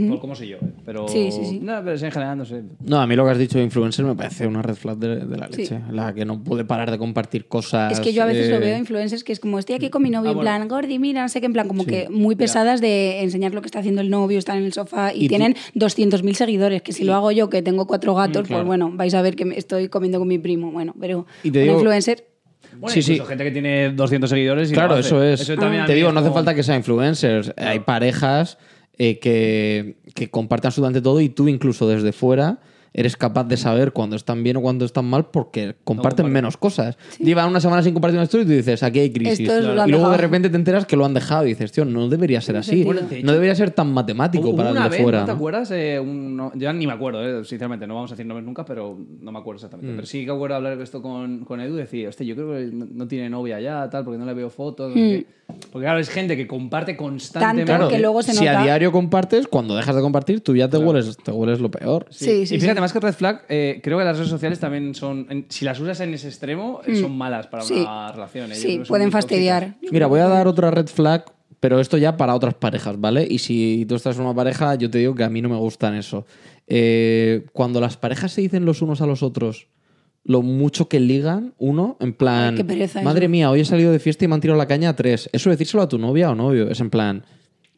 por cómo soy yo, ¿eh? pero Sí, sí, sí. No, pero sí, en general no sé. No, a mí lo que has dicho de influencer me parece una red flag de, de la Sí. leche. La que no puede parar de compartir cosas. Es que yo a veces eh, lo veo influencers que es como estoy aquí con mi novio, Ah, en bueno. plan, Gordi, mira, no sé qué, en plan, como que muy pesadas de enseñar lo que está haciendo el novio, están en el sofá y, Y tienen 200.000 seguidores. Que si lo hago yo, que tengo cuatro gatos, claro. pues bueno, vais a ver que me estoy comiendo con mi primo. Bueno, pero Y te un digo- influencer. Bueno, Sí, sí. incluso gente que tiene 200 seguidores y Claro, eso es. también Te digo, no hace falta que sea influencers. Hay parejas eh, que, que comparten absolutamente todo y tú incluso desde fuera eres capaz de saber cuando están bien o cuando están mal porque comparten comparten. menos cosas. Llevan una semana sin compartir una story y tú dices, aquí hay crisis. Esto es- lo han y luego de dejado. repente te enteras que lo han dejado y dices, tío, no debería ser así. Bueno, de hecho- no debería ser tan matemático Hubo para el de vez, fuera. ¿no te ¿no? acuerdas? Eh, un- no, yo ni me acuerdo, eh, sinceramente, no vamos a decir nombres nunca, pero no me acuerdo Mm. exactamente. Pero sí que acuerdo hablar de esto con, con Edu y decir, hostia, yo creo que no, no tiene novia ya, tal, porque no le veo fotos. no sé qué". Porque claro, es gente que comparte constantemente. Mm. Tanto que luego se si a nota. diario compartes, cuando dejas de compartir, tú ya te, hueles, te hueles lo peor. Sí, sí, y fíjate, más que Red Flag, eh, creo que las redes sociales también son, en- si las usas en ese extremo, eh, son malas para Mm. Sí. una relación. eh. Yo creo Sí, que son pueden muy fastidiar. tóxicas. Mira, voy a dar otra red flag, pero esto ya para otras parejas, ¿vale? Y si tú estás en una pareja, yo te digo que a mí no me gustan eso. Eh, cuando las parejas se dicen los unos a los otros lo mucho que ligan, uno, en plan, Ay, qué pereza madre eso". mía, hoy he salido de fiesta y me han tirado la caña a tres. Eso decírselo a tu novia o novio, es en plan...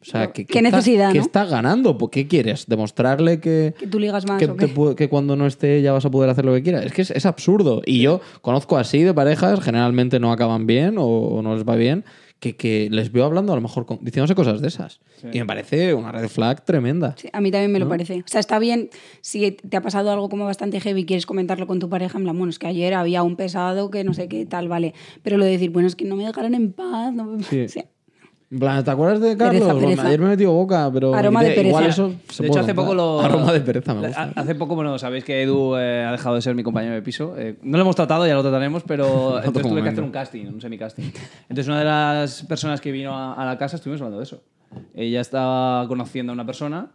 O sea, ¿qué, ¿Qué estás- necesidad, ¿Qué no? estás ganando? ¿Por qué quieres? ¿Demostrarle que, Que tú ligas más que, o qué? te que cuando no esté ya vas a poder hacer lo que quieras. Es que es, es absurdo. Y yo conozco así de parejas, generalmente no acaban bien o, o no les va bien, que, que les veo hablando a lo mejor con- diciéndose cosas de esas. Y me parece una red flag tremenda. Sí, a mí también me lo parece. O sea, está bien si te ha pasado algo como bastante heavy y quieres comentarlo con tu pareja, en plan, bueno, es que ayer había un pesado que no sé qué tal, vale. Pero lo de decir, bueno, es que no me dejaron en paz. no me- Sí. [laughs] Sí. En plan, ¿te acuerdas de Carlos? Pereza, Bueno, pereza. ayer me he metido boca, pero... Aroma de Igual pereza. eso se de hecho, puede hace poco lo. Aroma de pereza me gusta. Hace poco, bueno, sabéis que Edu eh, ha dejado de ser mi compañero de piso. Eh, no lo hemos tratado, ya lo trataremos, pero [laughs] entonces tuve que hacer un casting, un semicasting. Entonces, una de las personas que vino a, a la casa estuvimos hablando de eso. Ella estaba conociendo a una persona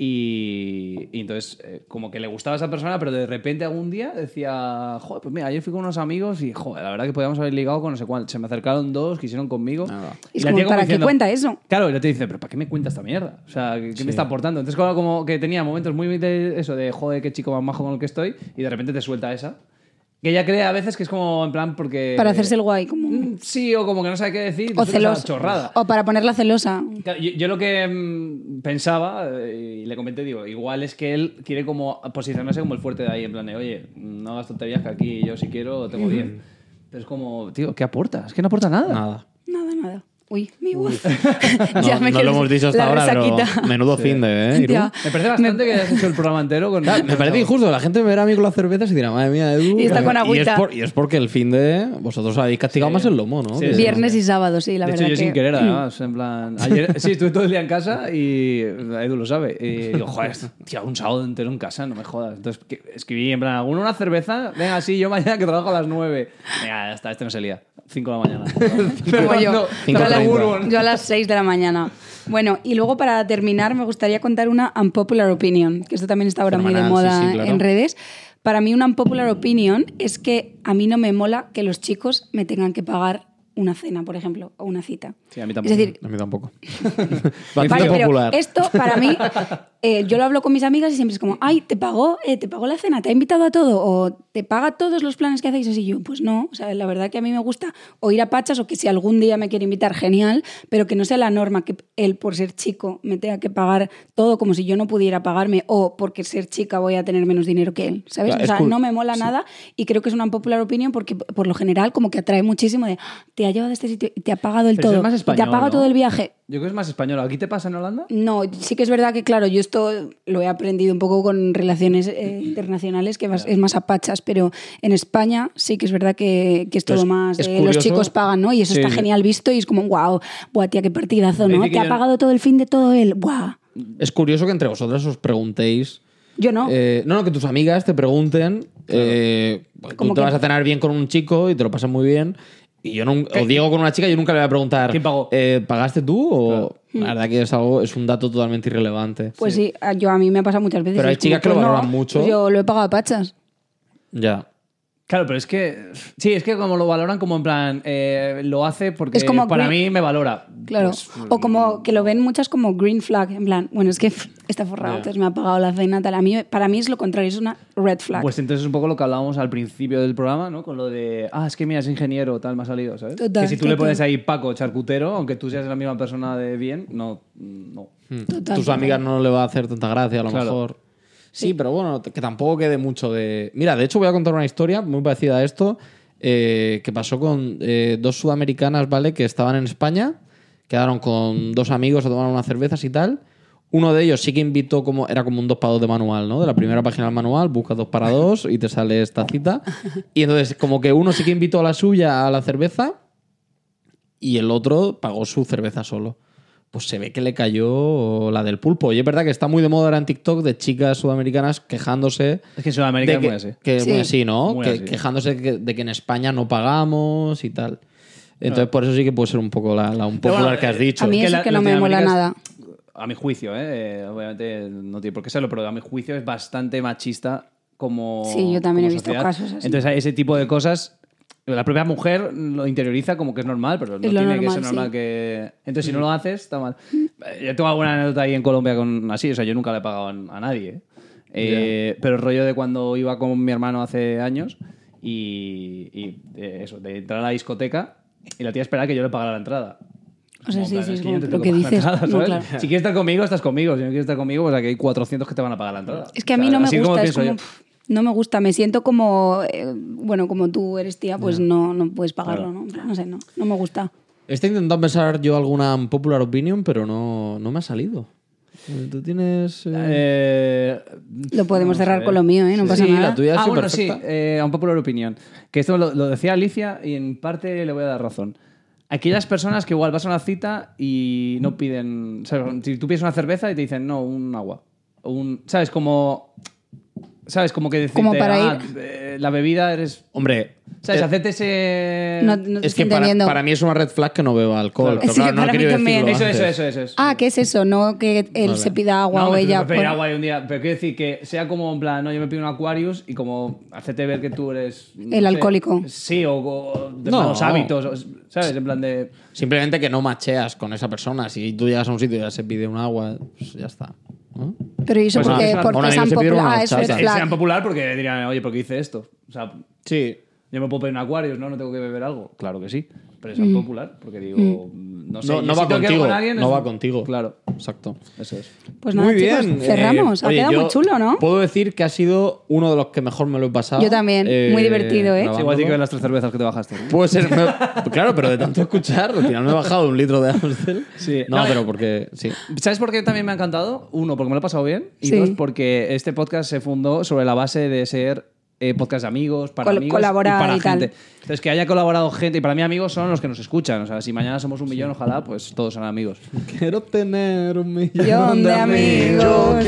y, y entonces, eh, como que le gustaba esa persona, pero de repente algún día decía, joder, pues mira, ayer fui con unos amigos y, joder, la verdad que podíamos haber ligado con no sé cuál. Se me acercaron dos, quisieron conmigo. Es la como, tía como ¿para qué diciendo- cuenta eso? Claro, y la te dice, pero ¿para qué me cuenta esta mierda? O sea, ¿qué, qué me está aportando? Entonces, como, como que tenía momentos muy de eso, de joder, qué chico más majo con el que estoy, y de repente te suelta esa. Que ella cree a veces que es como en plan porque. Para hacerse el guay, como... Mm, Sí, o como que no sabe qué decir. O celosa. chorrada. O para ponerla celosa. Yo lo que mm, pensaba eh, y le comenté, digo, igual es que él quiere como posicionarse como el fuerte de ahí, en plan de, oye, no hagas tonterías que aquí yo si quiero tengo 10. Pero es como, tío, ¿qué aporta? Es que no aporta nada. Nada. Nada, nada. Uy, mi voz. [laughs] [laughs] No, ya me no lo hemos dicho hasta ahora, pero menudo fin de, ¿eh? [laughs] Ya. Me parece bastante que hayas hecho el programa entero con. Me parece injusto. La gente me verá a mí con las cervezas y dirá, madre mía, Edu. Y está con y, es agüita. por- y es porque el fin de. Vosotros habéis castigado más el lomo, ¿no? Sí, sí. Viernes y sábado, sí, la de verdad. hecho, yo que- sin querer, además, en plan... Ayer, sí, estuve todo el día en casa y Edu lo sabe. Y digo, joder, tío, un sábado entero en casa, no me jodas. Entonces escribí en plan, ¿alguna una cerveza? Venga, sí, yo mañana que trabajo a las 9. Venga, ya está, este no se lía. 5 de la mañana. Como yo. Yo a, las, treinta. Bourbon. yo a las 6 de la mañana. Bueno, y luego para terminar me gustaría contar una unpopular opinion, que esto también está ahora muy de moda sí, sí, claro. en redes. Para mí una unpopular opinion es que a mí no me mola que los chicos me tengan que pagar una cena, por ejemplo, o una cita. Sí, a mí tampoco. Es decir, A mí tampoco. [laughs] Vale, pero popular. esto para mí, [laughs] eh, yo lo hablo con mis amigas y siempre es como, ay, ¿te pagó, eh, ¿te pagó la cena? ¿Te ha invitado a todo? ¿O te paga todos los planes que hacéis? Así yo, pues no. O sea, la verdad que a mí me gusta o ir a Pachas o que si algún día me quiere invitar, genial, pero que no sea la norma que él, por ser chico, me tenga que pagar todo como si yo no pudiera pagarme o porque ser chica voy a tener menos dinero que él, ¿sabes? Claro, o sea, cool. no me mola nada y creo que es una popular opinión porque por lo general como que atrae muchísimo de, "Ah, te ha llevado a este sitio y te ha pagado el Pero eso todo, es más y te ha pagado ¿no? todo el viaje. Yo creo que es más español. ¿Aquí te pasa en Holanda? No, sí que es verdad que, claro, yo esto lo he aprendido un poco con relaciones eh, internacionales, que es más a pachas, pero en España sí que es verdad que, que es todo más. es eh, los chicos pagan, ¿no? Y eso Sí, está sí. genial visto y es como, wow, buah, tía, qué partidazo, ¿no? Te ha pagado todo el fin de todo él, guau. Es curioso que entre vosotras os preguntéis. Yo no. eh, no, no, que tus amigas te pregunten. eh, tú Como te que- vas a cenar bien con un chico y te lo pasas muy bien. Y yo nunca. O Diego con una chica, yo nunca le voy a preguntar. ¿Quién pagó? eh, ¿Pagaste tú? O. Claro. La verdad que es algo, es un dato totalmente irrelevante. Pues sí, a- yo a mí me ha pasado muchas veces. Pero hay es como, chicas que lo pues no, valoran mucho. pues yo lo he pagado a pachas. Ya. Claro, pero es que. Sí, es que como lo valoran como en plan. eh, lo hace porque Es como para green- mí me valora. Claro. Pues, o como que lo ven muchas como green flag, en plan, bueno, es que [laughs] está forrado, entonces me ha pagado la cena, tal. A mí, para mí es lo contrario, es una red flag. Pues entonces es un poco lo que hablábamos al principio del programa, ¿no? Con lo de, ah, es que mira, es ingeniero, tal, me ha salido, ¿sabes? Total, que si tú le pones ahí Paco, charcutero, aunque tú seas la misma persona de bien, no. no. Total, Tus total. amigas no le va a hacer tanta gracia, a lo Claro. mejor. Sí, pero bueno, que tampoco quede mucho de. Mira, de hecho, voy a contar una historia muy parecida a esto. eh, que pasó con eh, dos sudamericanas, ¿vale? Que estaban en España, quedaron con dos amigos a tomar unas cervezas y tal. Uno de ellos sí que invitó como. Era como un dos para dos de manual, ¿no? De la primera página del manual, busca dos para dos y te sale esta cita. Y entonces, como que uno sí que invitó a la suya a la cerveza y el otro pagó su cerveza solo. Pues se ve que le cayó la del pulpo. Y es verdad que está muy de moda ahora en TikTok de chicas sudamericanas quejándose. Es que en Sudamérica de es que, muy así. que es muy Sí. así, ¿no? Muy Que- así. Quejándose de que, que en España no pagamos y tal. Entonces, por eso sí que puede ser un poco la, la un popular bueno, que has eh, dicho. a mí que eso la- que no me mola es- nada. A mi juicio, ¿eh? Eh, Obviamente no tiene por qué serlo, pero a mi juicio es bastante machista como. Sí, yo también he visto sociedad. casos así. Entonces, ese tipo de cosas. La propia mujer lo interioriza como que es normal, pero no lo tiene que ser normal sí. que. Entonces, si no lo haces, está mal. Eh, Yo tengo alguna anécdota ahí en Colombia con así, o sea, yo nunca le he pagado a a nadie. ¿eh? Eh, Pero el rollo de cuando iba con mi hermano hace años y, y de eso, de entrar a la discoteca y la tía esperaba que yo le pagara la entrada. O sea, sí, sí, es que como, te ¿pero tengo qué que dices? la entrada, No, ¿sabes? claro. Si quieres estar conmigo, estás conmigo. Si no quieres estar conmigo, pues aquí hay 400 que te van a pagar la entrada. Es que a O mí sea, no me como gusta, es como, pff, no me gusta, me siento como, eh, bueno, como tú eres tía, pues no, no puedes pagarlo, ¿no? No sé, no, no me gusta. Estoy intentando pensar yo alguna popular opinion, pero no, no me ha salido. Eh, ¿Tú tienes...? eh? Eh, Lo podemos cerrar con lo mío, ¿eh? No pasa Sí, nada. la tuya ah, es bueno, sí, perfecta. eh, a un popular opinión. Que esto lo, lo decía Alicia y en parte le voy a dar razón. Aquellas personas que igual vas a una cita y no piden. ¿sabes? Si tú pides una cerveza y te dicen, no, un agua. O Un, ¿Sabes? Como. ¿Sabes? Como que decirte, Como para "Ah, ir- eh, la bebida eres. Hombre, ¿Sabes? eh, Hacerte ese. No, no te es que para, entendiendo. para mí es una red flag que no beba alcohol. Claro. Pero Sí, claro, no para mí querido también. decirlo Eso, eso, antes. eso, eso, eso. Ah, ¿qué es eso? No que él Vale. se pida agua No, o me ella. pedir por- agua y un día. Pero quiero decir que sea como en plan, no, yo me pido un Aquarius y como hacerte ver que tú eres. no El sé, alcohólico. Sí, o, o de No. malos hábitos, o- ¿sabes? En plan de. Simplemente que no macheas con esa persona. Si tú llegas a un sitio y ya se pide un agua, pues ya está. ¿no? Pero ¿y eso Pues porque, una- porque tan amiga se una Ah, es red horchata. Eh, flag. sean popular porque dirían, oye, ¿por qué hice esto? O sea, Sí. Yo me puedo pedir un Aquarius, ¿no? No tengo que beber algo. Claro que sí. Pero Mm. es popular porque digo, no sé. No, yo no si va que contigo. con alguien, no va contigo. Claro, Exacto. eso es. Pues nada, muy chicos, bien. cerramos. Eh, ha oye, quedado muy chulo, ¿no? Puedo decir que ha sido uno de los que mejor me lo he pasado. Yo también. Muy divertido, ¿eh? Es grabándolo. igual que ven las tres cervezas que te bajaste. Puede ser. me- [laughs] claro, pero de tanto escuchar, al final me he bajado un litro de Amstel. Sí. No, No, pero eh, porque. Sí. ¿Sabes por qué también me ha encantado? Uno, porque me lo he pasado bien. Y Sí. dos, porque este podcast se fundó sobre la base de ser eh, podcast de amigos, para Col- amigos colaborar y para y tal. gente. Entonces, que haya colaborado gente, y para mí amigos son los que nos escuchan. O sea, si mañana somos un millón, ojalá, pues todos son amigos. Quiero tener un millón Millón de amigos.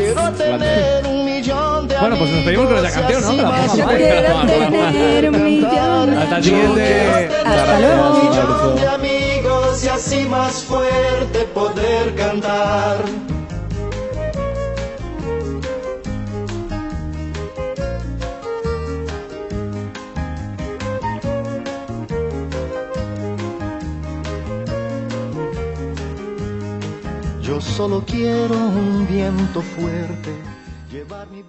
Bueno, pues nos pedimos con esa canción, ¿no? La Yo quiero tener un millón. Hasta el siguiente. Hasta luego. de amigos y así más fuerte poder cantar. Solo quiero un viento fuerte, llevar mi.